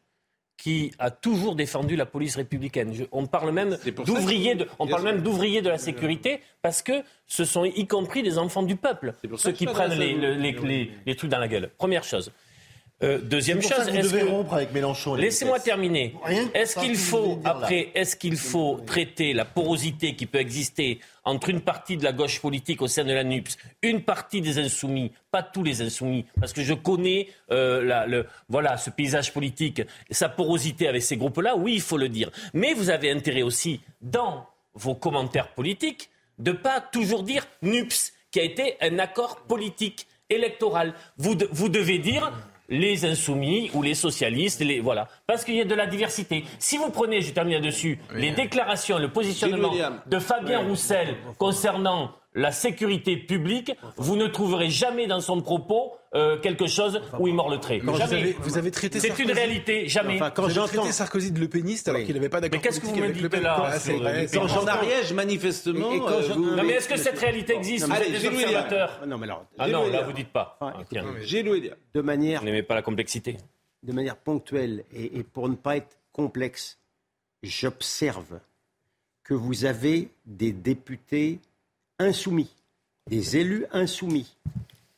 qui a toujours défendu la police républicaine. on parle même d'ouvriers de, on parle même d'ouvriers de la sécurité parce que ce sont y compris des enfants du peuple, ceux qui prennent les, les, les, trucs dans la gueule. Première chose. Euh, deuxième chose, Laissez-moi terminer. Est-ce qu'il faut après, est-ce qu'il faut traiter la porosité qui peut exister entre une partie de la gauche politique au sein de la NUPS, une partie des insoumis, pas tous les insoumis, parce que je connais euh, le, voilà ce paysage politique, sa porosité avec ces groupes-là. Oui, il faut le dire. Mais vous avez intérêt aussi dans vos commentaires politiques de pas toujours dire NUPS, qui a été un accord politique électoral. Vous, vous devez dire les insoumis ou les socialistes, les, voilà, parce qu'il y a de la diversité. Si vous prenez, je termine là-dessus, les déclarations, le positionnement de Fabien Roussel concernant la sécurité publique, vous ne trouverez jamais dans son propos euh, quelque chose où il mord le trait. Vous avez, vous avez, traité C'est une réalité, jamais. Enfin, quand j'ai traité Sarkozy de Le Péniste alors qu'il n'avait pas d'accord. Mais qu'est-ce que vous me dites là Quand Jean Ariège, manifestement. Euh, non, mais est-ce que cette réalité existe? Vous êtes des observateurs. Non, mais alors. Ah non, là vous dites pas. J'ai De manière. Vous n'aimez pas la complexité. De manière ponctuelle et pour ne pas être complexe, j'observe que vous avez des députés insoumis, des élus insoumis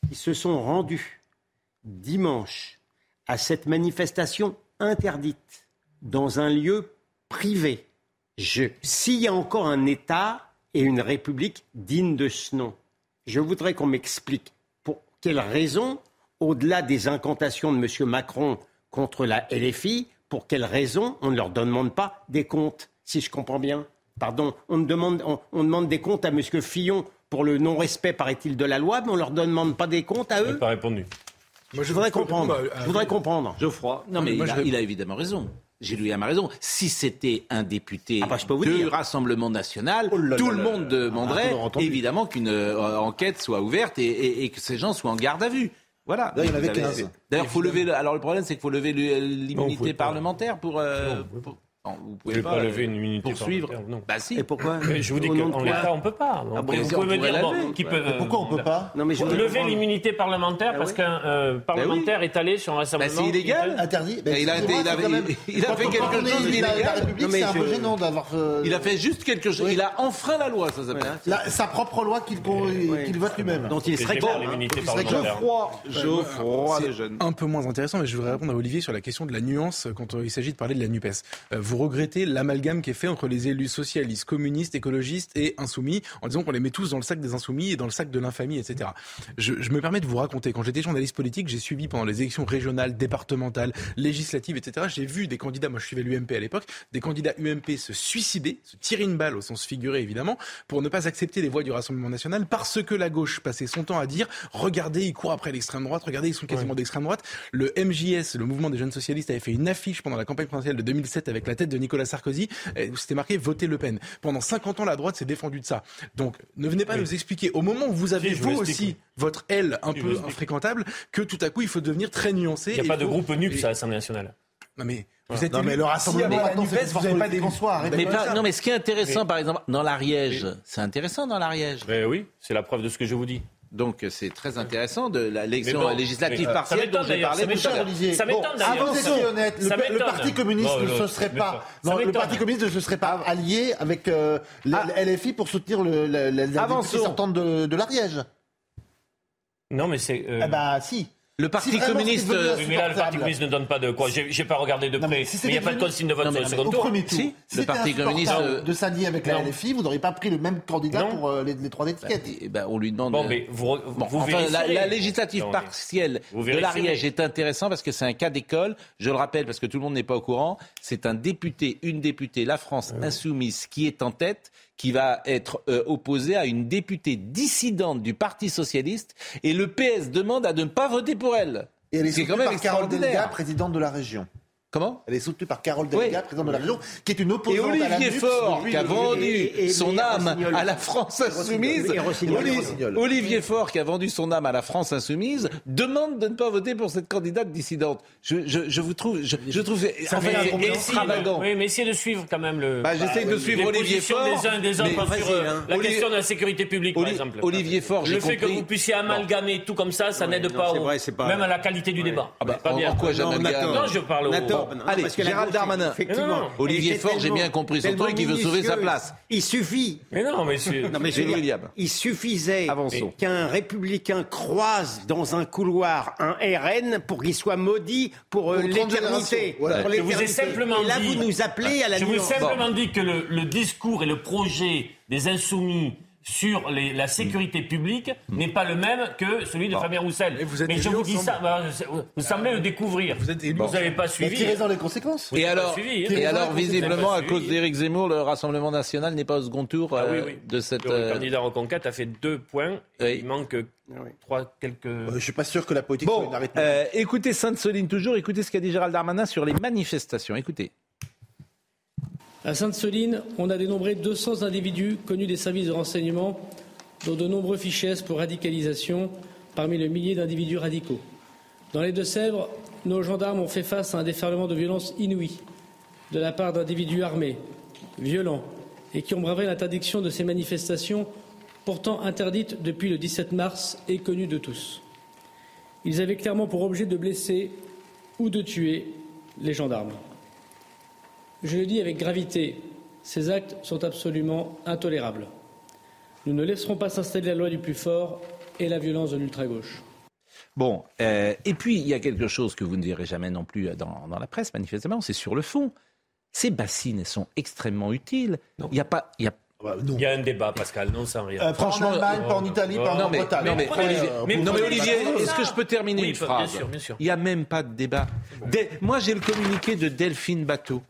qui se sont rendus dimanche à cette manifestation interdite dans un lieu privé. S'il y a encore un État et une République digne de ce nom, je voudrais qu'on m'explique pour quelles raisons, au-delà des incantations de M. Macron contre la LFI, pour quelles raisons on ne leur demande pas des comptes, si je comprends bien. Pardon, on demande, on demande des comptes à M. Fillon pour le non-respect, paraît-il, de la loi, mais on ne leur demande pas des comptes à eux. pas répondu. Moi, je voudrais comprendre. je voudrais comprendre. Geoffroy. Non, mais il, a, évidemment raison. J'ai ma raison. Si c'était un député ah bah, du Rassemblement national, oh tout le monde demanderait évidemment qu'une euh, enquête soit ouverte et, que ces gens soient en garde à vue. Voilà. il y en avait 15. D'ailleurs, faut lever. Alors le problème, c'est qu'il faut lever l'immunité parlementaire pour, euh, non, vous pouvez pas, lever une immunité poursuivre. Non. Bah si. Et pourquoi Je vous dis qu'en l'état, on ne peut pas. Ah, vous pouvez me dire qui peut, pourquoi on ne peut pas non, mais je Lever l'immunité parlementaire ah parce qu'un euh, bah parlementaire est allé sur un rassemblement. Bah, c'est illégal. Interdit. Bah, il a, il a, il a fait quelque chose d'illégal. C'est un peu gênant d'avoir. Euh, il a fait juste quelque chose. Il a enfreint la loi, ça s'appelle. Sa propre loi qu'il vote lui-même. Dont il serait bon. Geoffroy. Geoffroy, les jeunes. Un peu moins intéressant, mais je voudrais répondre à Olivier sur la question de la nuance quand il s'agit de parler de la NUPES. Vous regrettez la amalgame qui est fait entre les élus socialistes, communistes, écologistes et insoumis, en disant qu'on les met tous dans le sac des insoumis et dans le sac de l'infamie, etc. Je, je, me permets de vous raconter, quand j'étais journaliste politique, j'ai suivi pendant les élections régionales, départementales, législatives, etc. J'ai vu des candidats, moi je suivais l'UMP à l'époque, des candidats UMP se suicider, se tirer une balle au sens figuré évidemment, pour ne pas accepter les voix du Rassemblement national parce que la gauche passait son temps à dire regardez, ils courent après l'extrême droite, regardez, ils sont quasiment d'extrême droite. Le MJS, le mouvement des jeunes socialistes, avait fait une affiche pendant la campagne présidentielle de 2007 avec la tête de Nicolas Sarkozy où c'était marqué voter Le Pen. Pendant 50 ans, la droite s'est défendue de ça. Donc, ne venez pas nous expliquer, au moment où vous avez, vous aussi, votre aile un peu infréquentable, que tout à coup, il faut devenir très nuancé. Il n'y a pas de groupe NUP à l'Assemblée nationale. Non mais vous êtes non, mais le rassemblement, vous n'avez pas des mais, non, mais ce qui est intéressant, par exemple, dans l'Ariège, c'est intéressant dans l'Ariège. Mais oui, c'est la preuve de ce que je vous dis. Donc c'est très intéressant de l'élection législative partielle dont j'ai parlé tout à Ça m'étonne d'ailleurs. honnête, le, Parti communiste ne se serait pas, le Parti communiste ne se serait pas allié avec euh, ah. LFI pour soutenir le, les sortantes de, de l'Ariège. Non mais c'est. Euh... Eh ben si. Le Parti communiste. mais là, le Parti communiste ne donne pas de quoi. J'ai pas regardé de près. Mais il n'y a pas de consigne de vote sur le second tour. Si, le Parti communiste. de s'allier avec la LFI, vous n'auriez pas pris le même candidat pour euh, les, trois étiquettes. Bah, ben, on lui demande. Bon, mais vous, vous la, législative partielle de l'Ariège est intéressant parce que c'est un cas d'école. Je le rappelle parce que tout le monde n'est pas au courant. C'est un député, une députée, la France insoumise, qui est en tête qui va être euh, opposée à une députée dissidente du Parti socialiste et le PS demande à ne pas voter pour elle. Et elle est, est quand même par Carole Delga, présidente de la région. Comment Elle est soutenue par Carole Delga, présidente de la région, qui est une opposante et Olivier à la Faure, qui a vendu son âme à la France insoumise. Olivier Faure, qui a vendu son âme à la France insoumise, demande de ne pas voter pour cette candidate dissidente. Je, je, je vous trouve, je, je trouve, ça fait extravagant. Oui, mais essayez de suivre quand même le. Bah, J'essaie de suivre Olivier Faure. des uns et des autres sur euh, hein. la question de la sécurité publique, par exemple. Olivier Faure, Le fait que vous puissiez amalgamer tout comme ça, ça n'aide pas, même à la qualité du débat. Ah bah, en quoi j'amalgame Non, je parle au. Allez, Gérald Darmanin. Effectivement. Olivier Faure, j'ai bien compris son truc, il veut sauver sa place. Il suffit. Mais non, mais, non, mais il suffisait qu'un républicain croise dans un couloir un RN pour qu'il soit maudit pour, euh, l'éternité. Je vous ai simplement et là, vous nous appelez à la Je vous ai simplement dit que le discours et le projet des insoumis sur la sécurité publique hmm. n'est pas le même que celui de Fabien Roussel. Mais, je vous dis ça, bah, vous semblez le découvrir. Vous n'avez pas suivi. tirez dans les conséquences. Et alors, hein. et alors visiblement, à cause d'Éric Zemmour, le Rassemblement national n'est pas au second tour ah euh, de cette. Le euh, candidat Reconquête a fait deux points. Il manque trois quelques. Euh, je suis pas sûr que la politique bon, soit une écoutez Sainte-Soline toujours. Écoutez ce qu'a dit Gérald Darmanin sur les manifestations. Écoutez. À Sainte-Soline, on a dénombré 200 individus connus des services de renseignement, dont de nombreux fichiers pour radicalisation parmi le millier d'individus radicaux. Dans les Deux-Sèvres, nos gendarmes ont fait face à un déferlement de violence inouïe de la part d'individus armés, violents, et qui ont bravé l'interdiction de ces manifestations pourtant interdites depuis le 17 mars et connues de tous. Ils avaient clairement pour objet de blesser ou de tuer les gendarmes. Je le dis avec gravité, ces actes sont absolument intolérables. Nous ne laisserons pas s'installer la loi du plus fort et la violence de l'ultra-gauche. Bon, euh, et puis il y a quelque chose que vous ne direz jamais non plus dans, la presse, manifestement, c'est sur le fond. Ces bassines, elles sont extrêmement utiles. Il n'y a pas, il y a bah, il y a un débat, Pascal, non sans rien. Euh, franchement, en Allemagne, pas en Italie, pas en Bretagne. Non, mais, Olivier, est-ce que je peux terminer une phrase bien sûr, bien sûr. Il n'y a même pas de débat. Moi, j'ai le communiqué de Delphine Bateau,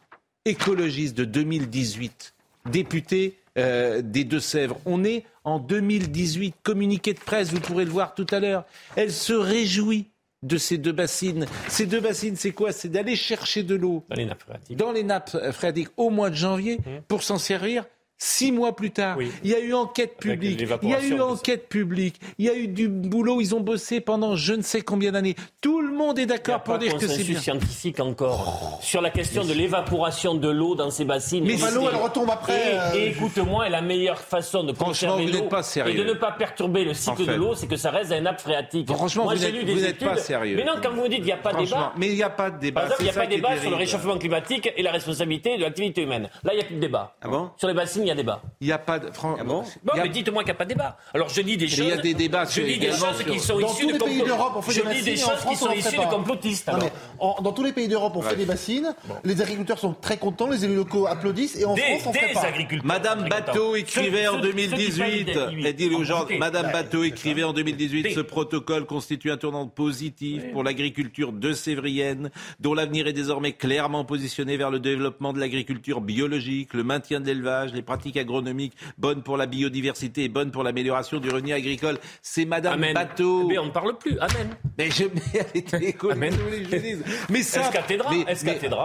écologiste de 2018, députée euh, des Deux-Sèvres. On est en 2018, communiqué de presse, vous pourrez le voir tout à l'heure. Elle se réjouit de ces deux bassines. Ces deux bassines, c'est quoi? C'est d'aller chercher de l'eau dans les nappes phréatiques, dans les nappes phréatiques au mois de janvier mmh. pour s'en servir Six mois plus tard, il y a eu enquête publique, il y a eu enquête publique, il y a eu du boulot, ils ont bossé pendant je ne sais combien d'années. Tout le monde est d'accord pour dire que c'est bien. scientifique encore sur la question de l'évaporation de l'eau dans ces bassines. Mais l'eau, elle retombe après. Et, euh, écoute-moi, la meilleure façon de conserver l'eau et de ne pas perturber le cycle de l'eau, c'est que ça reste un nappe phréatique. Franchement, Moi, vous n'êtes pas sérieux. Mais non, quand vous me dites qu'il n'y a pas de débat. Mais il n'y a pas de débat. Par exemple, il n'y a pas de débat sur le réchauffement climatique et la responsabilité de l'activité humaine. Là, il n'y a plus de débat. Ah Sur les bassines, y a débat. Il n'y a pas de. Ah bon, mais dites-moi qu'il n'y a pas de débat. Alors je dis des choses. Il y a des débats. Je dis des choses qui sont issues de complotistes. Je dis des choses qui sont issues de complotistes. Dans tous les pays d'Europe, on fait des bassines. Les agriculteurs sont très contents, les élus locaux applaudissent, et en France, on fait pas. Madame Bateau écrivait en 2018. Elle dit aux gens. Madame Bateau écrivait en 2018. Ce protocole constitue un tournant positif pour l'agriculture de Sévrienne, dont l'avenir est désormais clairement positionné vers le développement de l'agriculture biologique, le maintien de l'élevage, les pratiques agronomiques bonnes pour la biodiversité et bonnes pour l'amélioration du revenu agricole. C'est Madame Bateau. Mais on ne parle plus. Amen. Mais je, Amen. Mais ça,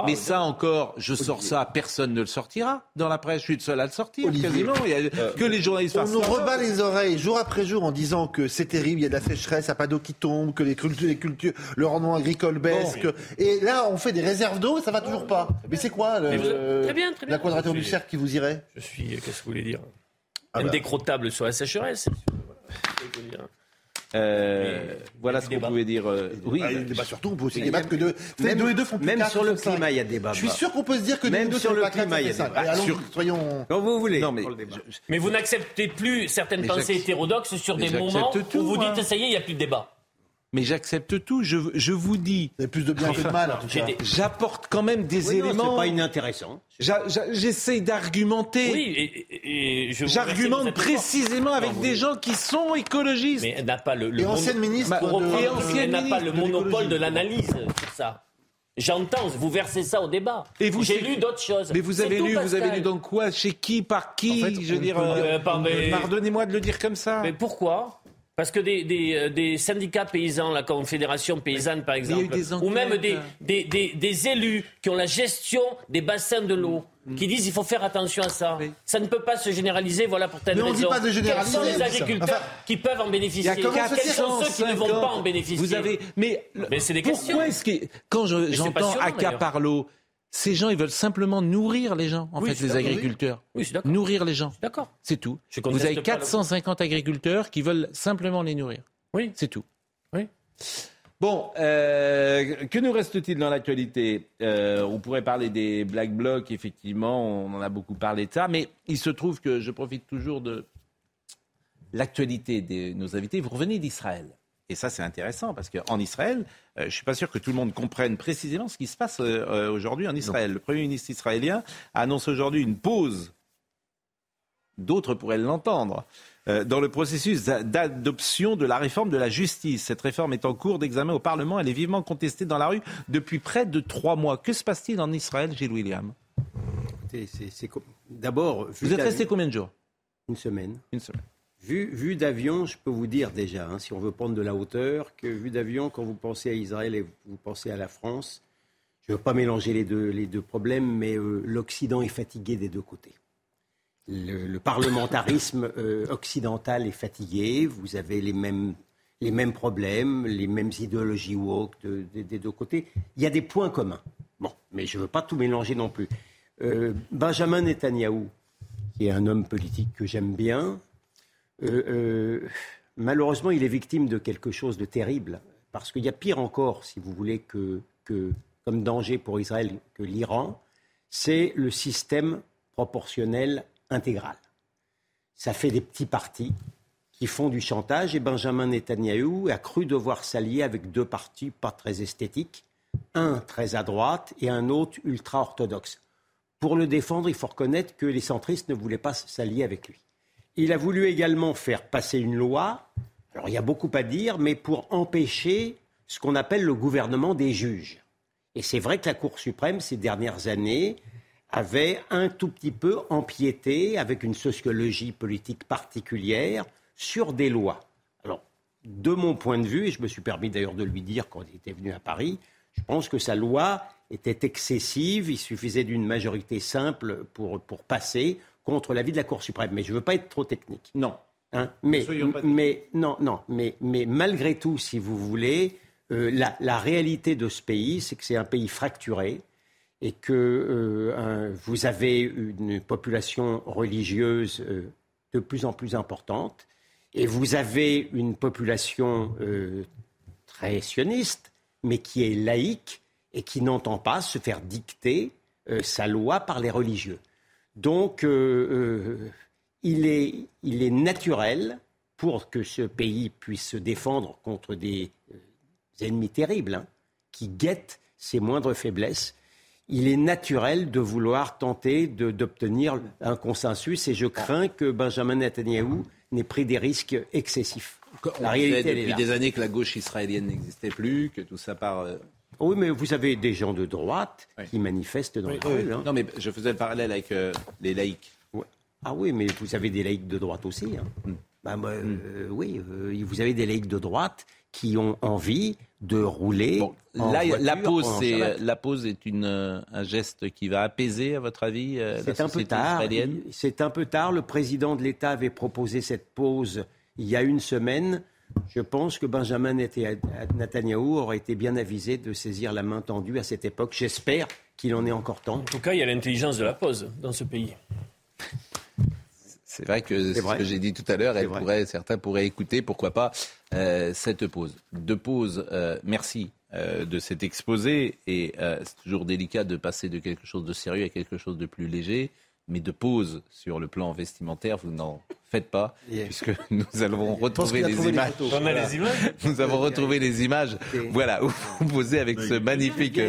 mais, ça encore, je sors ça, personne ne le sortira dans la presse. Je suis le seul à le sortir, quasiment. Il y a euh, que les journalistes. On nous rebat les oreilles jour après jour en disant que c'est terrible, il y a de la sécheresse, il n'y a pas d'eau qui tombe, que les cultures, les cultures, le rendement agricole baisse. Et là, on fait des réserves d'eau et ça va toujours pas. Mais c'est quoi la quadrature du cercle qui vous irait? Je suis. Qu'est-ce que vous voulez dire ah bah. indécrottable sur la sécheresse. Euh, voilà ce qu'on pouvait dire. Euh, oui, ah, débat surtout, on peut aussi débattre que de. Même, deux et deux font plus Même sur le climat, il y a débat. Je suis sûr qu'on peut se dire que même sur le climat, il y a débat. Allons, soyons. Quand vous voulez. Non, mais, mais vous n'acceptez plus certaines pensées hétérodoxes sur des moments où vous dites ça y est, il n'y a plus de débat mais j'accepte tout. Je, je, vous dis. Il y a plus de bien que de mal, en tout cas. J'apporte quand même des oui, éléments. C'est pas inintéressant. J'essaye d'argumenter. Oui, et, et je J'argumente précisément avec des gens qui sont écologistes. Mais elle n'a pas le, le et ancienne ministre. elle n'a pas le monopole de l'analyse sur ça. J'entends, vous versez ça au débat. Et vous, j'ai lu d'autres choses. Mais vous avez lu, vous avez lu dans quoi, chez qui, par qui? Je veux dire, euh, pardonnez-moi de le dire comme ça. Mais pourquoi? Parce que des, des, euh, des, syndicats paysans, la Confédération paysanne par exemple, ou même des, des, élus qui ont la gestion des bassins de l'eau, mm. qui disent qu'il faut faire attention à ça. Ça ne peut pas se généraliser, voilà pour telle Mais on raison. Dit pas de généraliser. Quels sont les agriculteurs qui peuvent en bénéficier? Quels sont ceux qui ne vont pas en bénéficier? Vous avez, mais, mais c'est des questions. Est-ce que, quand j'entends accaparlo, ces gens, ils veulent simplement nourrir les gens, en fait, les agriculteurs. Oui, nourrir les gens. D'accord. C'est tout. Vous avez 450 agriculteurs qui veulent simplement les nourrir. Oui. C'est tout. Oui. Bon, euh, que nous reste-t-il dans l'actualité? Euh, On pourrait parler des Black Blocs, effectivement, on en a beaucoup parlé de ça, mais il se trouve que je profite toujours de l'actualité de nos invités. Vous revenez d'Israël. Et ça, c'est intéressant parce qu'en Israël, euh, je ne suis pas sûr que tout le monde comprenne précisément ce qui se passe euh, euh, aujourd'hui en Israël. Le Premier ministre israélien annonce aujourd'hui une pause, d'autres pourraient l'entendre, dans le processus d'adoption de la réforme de la justice. Cette réforme est en cours d'examen au Parlement. Elle est vivement contestée dans la rue depuis près de trois mois. Que se passe-t-il en Israël, Gilles William? D'abord, vous êtes resté combien de jours? Une semaine. Une semaine. Vu, d'avion, je peux vous dire déjà, hein, si on veut prendre de la hauteur, que vu d'avion, quand vous pensez à Israël et vous pensez à la France, je ne veux pas mélanger les deux, les deux problèmes, mais euh, l'Occident est fatigué des deux côtés. Le, parlementarisme euh, occidental est fatigué, vous avez les mêmes, les mêmes problèmes, les mêmes idéologies woke des deux côtés. Il y a des points communs. Bon, mais je ne veux pas tout mélanger non plus. Euh, Benjamin Netanyahou, qui est un homme politique que j'aime bien, malheureusement, il est victime de quelque chose de terrible, parce qu'il y a pire encore, si vous voulez, que, comme danger pour Israël que l'Iran, c'est le système proportionnel intégral. Ça fait des petits partis qui font du chantage, et Benjamin Netanyahou a cru devoir s'allier avec deux partis pas très esthétiques, un très à droite et un autre ultra-orthodoxe. pour le défendre, il faut reconnaître que les centristes ne voulaient pas s'allier avec lui. Il a voulu également faire passer une loi, alors il y a beaucoup à dire, mais pour empêcher ce qu'on appelle le gouvernement des juges. Et c'est vrai que la Cour suprême, ces dernières années, avait un tout petit peu empiété, avec une sociologie politique particulière, sur des lois. Alors, de mon point de vue, et je me suis permis d'ailleurs de lui dire quand il était venu à Paris, je pense que sa loi était excessive, il suffisait d'une majorité simple pour, pour passer contre l'avis de la Cour suprême. Mais je ne veux pas être trop technique. Non. Hein mais, mais, non, non, mais, mais malgré tout, si vous voulez, euh, la, la, réalité de ce pays, c'est que c'est un pays fracturé et que euh, vous avez une population religieuse euh, de plus en plus importante et vous avez une population très sioniste, mais qui est laïque et qui n'entend pas se faire dicter sa loi par les religieux. Donc, il est, il, est, naturel pour que ce pays puisse se défendre contre des ennemis terribles hein, qui guettent ses moindres faiblesses. Il est naturel de vouloir tenter d'obtenir un consensus et je crains que Benjamin Netanyahu n'ait pris des risques excessifs. La réalité, depuis des années que la gauche israélienne n'existait plus, que tout ça part. Euh, oui, mais vous avez des gens de droite qui manifestent dans les rues. Hein. Non, mais je faisais le parallèle avec euh, les laïcs. Ah oui, mais vous avez des laïcs de droite aussi. Hein. Hmm. Bah, bah, hmm. euh, oui, vous avez des laïcs de droite qui ont envie de rouler. là, la pause, c'est la pause est une, un geste qui va apaiser, à votre avis, euh, C'est un peu tard. C'est un peu tard. Le président de l'État avait proposé cette pause il y a une semaine. Je pense que Benjamin Netanyahu aurait été bien avisé de saisir la main tendue à cette époque. J'espère qu'il en est encore temps. En tout cas, il y a l'intelligence de la pause dans ce pays. C'est vrai que c'est ce que j'ai dit tout à l'heure. certains pourraient écouter, pourquoi pas, euh, cette pause. De pause, euh, merci euh, de cet exposé. Et c'est toujours délicat de passer de quelque chose de sérieux à quelque chose de plus léger. Mais de pause sur le plan vestimentaire, vous n'en faites pas, puisque nous allons retrouver les images. Nous avons retrouvé les images. Voilà, où vous posez avec ce magnifique.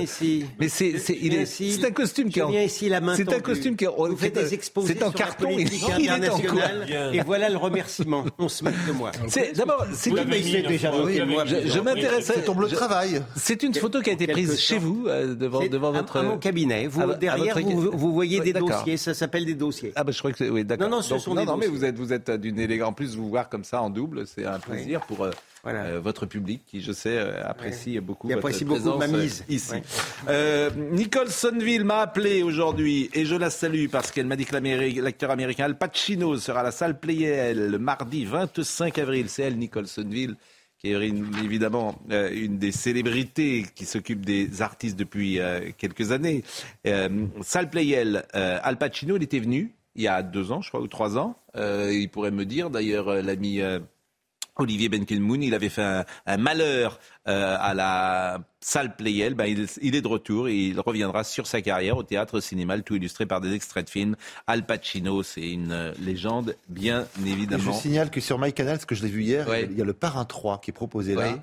Mais c'est c'est un costume qui est C'est un costume qui est. Vous faites des expositions C'est en carton. Il est en Et voilà le remerciement. On se moque de moi. D'abord, c'est déjà Je m'intéresse. C'est ton bleu de travail. C'est une photo qui a été prise chez vous euh, devant devant votre. mon cabinet. Vous derrière vous voyez des dossiers. Ça s'appelle des dossiers. Ah bah je crois que oui d'accord. Non non, ce sont des Non mais vous êtes vous êtes d'une élégance. En plus, vous voir comme ça en double, c'est un plaisir pour euh, euh, votre public qui, je sais, euh, apprécie beaucoup votre apprécie présence beaucoup ma mise. ici. Nicole Sonville m'a appelé aujourd'hui et je la salue parce qu'elle m'a dit que l'acteur américain Al Pacino sera à la salle Playel le mardi 25 avril. C'est elle, Nicole Sonville qui est évidemment une des célébrités qui s'occupe des artistes depuis quelques années. salle Playel, Al Pacino, il était venu il y a deux ans, je crois, ou trois ans. Euh, il pourrait me dire, d'ailleurs, euh, l'ami euh, Olivier Benkelmoun, il avait fait un, malheur à la salle Playel. Ben, il, est de retour et il reviendra sur sa carrière au théâtre, cinéma, tout illustré par des extraits de films. Al Pacino, c'est une légende, bien évidemment. je signale que sur MyCanal, ce que je l'ai vu hier, il y a le Parrain 3 qui est proposé là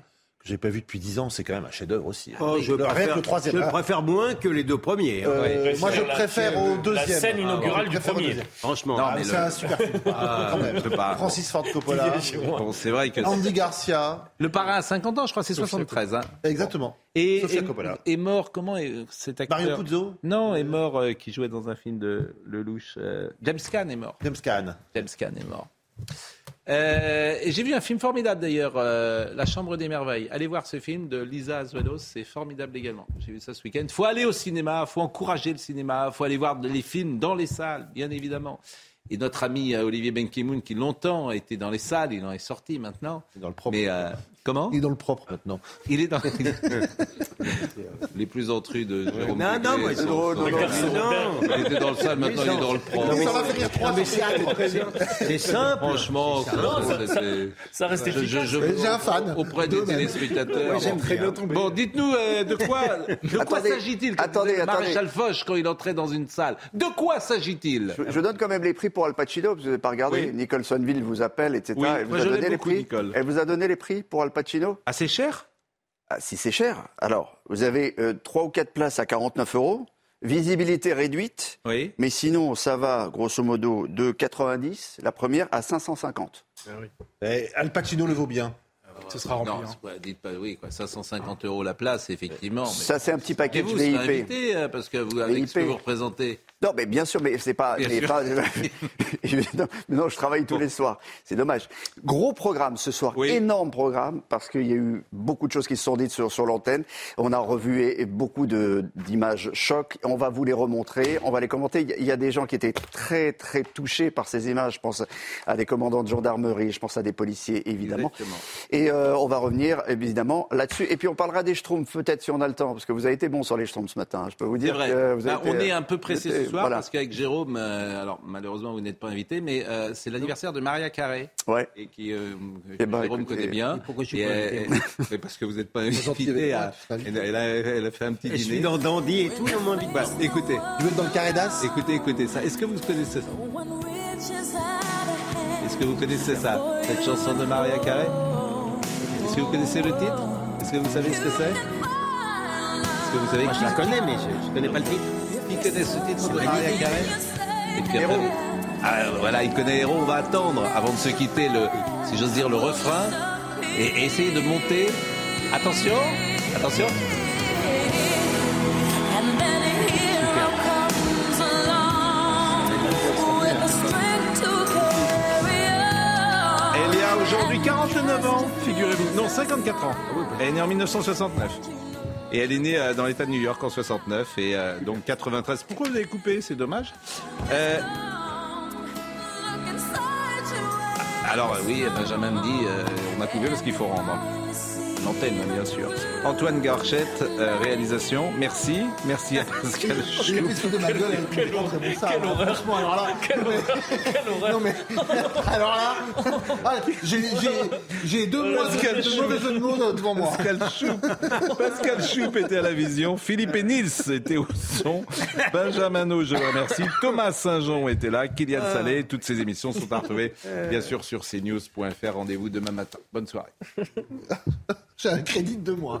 j'ai pas vu depuis dix ans, c'est quand même un chef-d'œuvre aussi. Hein. Oh, je, préfère, le troisième. je préfère moins que les deux premiers. Hein. Euh, moi, je préfère au deuxième. La scène inaugurale du premier. Franchement, non, mais c'est un super film. Ah, quand même. Francis Ford Coppola. bon, c'est vrai que Andy Garcia. Le parrain à 50 ans, je crois, c'est 73. Hein. Exactement. Et est, mort, comment est cet acteur Mario Puzo Non, est mort euh, qui jouait dans un film de Lelouch. Euh, James Caan est mort. James Caan. James Caan est mort. Euh, j'ai vu un film formidable d'ailleurs, euh, La Chambre des Merveilles. Allez voir ce film de Lisa Azuelos, c'est formidable également. J'ai vu ça ce week-end. Faut aller au cinéma, faut encourager le cinéma, faut aller voir les films dans les salles, bien évidemment. Et notre ami euh, Olivier Benkemoun, qui longtemps était dans les salles, il en est sorti maintenant. Dans le propre. Mais, comment Il est dans le propre maintenant. Il est dans les plus entrus de Jérôme. Non, non, moi, c'est drôle. Non, Il était dans le salle, maintenant il est dans le propre. Ça va faire trois C'est simple. Franchement, ça reste efficace. J'ai un fan. Auprès des téléspectateurs. J'aime très bien tomber. Bon, dites-nous de quoi, de quoi s'agit-il Attendez, attendez. Maréchal Foch quand il entrait dans une salle? De quoi s'agit-il? Je, donne quand même les prix pour Al Pacino, parce que vous n'avez pas regardé. Nicholsonville vous appelle, etc. Elle vous a donné les prix. Elle vous a donné les prix pour Al Pacino Assez cher? Ah, Si c'est cher. Alors, vous avez euh, trois ou quatre places à 49 euros visibilité réduite. Oui. Mais sinon, ça va, grosso modo, de 90, la première, à 550. Ah oui. Eh, Al Pacino le vaut bien. Ce sera rempli. Non, hein. dites pas oui, quoi, 550 euros la place, effectivement. Ça, c'est un petit paquet de VIP. Euh, parce que vous, avec ce que vous représentez. Non, mais bien sûr, mais c'est pas. non, je travaille tous les soirs. C'est dommage. Gros programme ce soir, énorme programme, parce qu'il y a eu beaucoup de choses qui se sont dites sur, sur l'antenne. On a revu beaucoup d'images chocs. On va vous les remontrer, on va les commenter. Il y a des gens qui étaient très, très touchés par ces images. Je pense à des commandants de gendarmerie, je pense à des policiers, évidemment. Et euh, on va revenir, évidemment, là-dessus. Et puis on parlera des Schtroumpfs, peut-être, si on a le temps, parce que vous avez été bon sur les Schtroumpfs ce matin. Je peux vous dire que vous bah, On est un peu pressé ce soir parce qu'avec Jérôme, euh, alors malheureusement vous n'êtes pas invité, mais euh, c'est l'anniversaire de Maria Carré, ouais. et qui euh, eh ben, Jérôme connaît bien. Pourquoi je suis pas invité Parce que vous n'êtes pas invité. À, elle, a, elle, a, fait un petit dîner. Je suis dans Dandy et tout, on m'invite bah, Écoutez, tu veux être dans le carré d'as? Écoutez, écoutez ça. Est-ce que vous connaissez ça? Est-ce que vous connaissez ça Cette chanson de Maria Carré? Est-ce que vous connaissez le titre? Est-ce que vous savez ce que c'est? Est-ce que vous savez Moi, je la connais, mais je ne connais pas le titre. Connaît ce titre de Maria Carré ah, voilà, il connaît Héros. On va attendre avant de se quitter le, si j'ose dire, le refrain et, essayer de monter. Attention, attention. Elle a aujourd'hui 49 ans, figurez-vous. Non, 54 ans. Elle est née en 1969. Et elle est née euh, dans l'État de New York en 69 et euh, donc 93. Pourquoi vous avez coupé? C'est dommage. Euh, alors oui, Benjamin me dit, on a coupé parce qu'il faut rendre l'antenne, bien sûr. Antoine Garchette, euh, réalisation. Merci. Merci à Pascal Chou. de ma gueule, quelle, quelle, horreur. alors là. Quelle horreur. Non, mais, alors là, ah, j'ai deux mois de mauvais jeu de mots devant moi. Pascal Choup. Pascal Choup était à la vision. Philippe et Nils étaient au son. Benjamin O, je vous remercie. Thomas Saint-Jean était là. Kylian ah. Salé. Toutes ces émissions sont à retrouver, bien sûr, sur cnews.fr. Rendez-vous demain matin. Bonne soirée. J'ai un crédit de deux mois.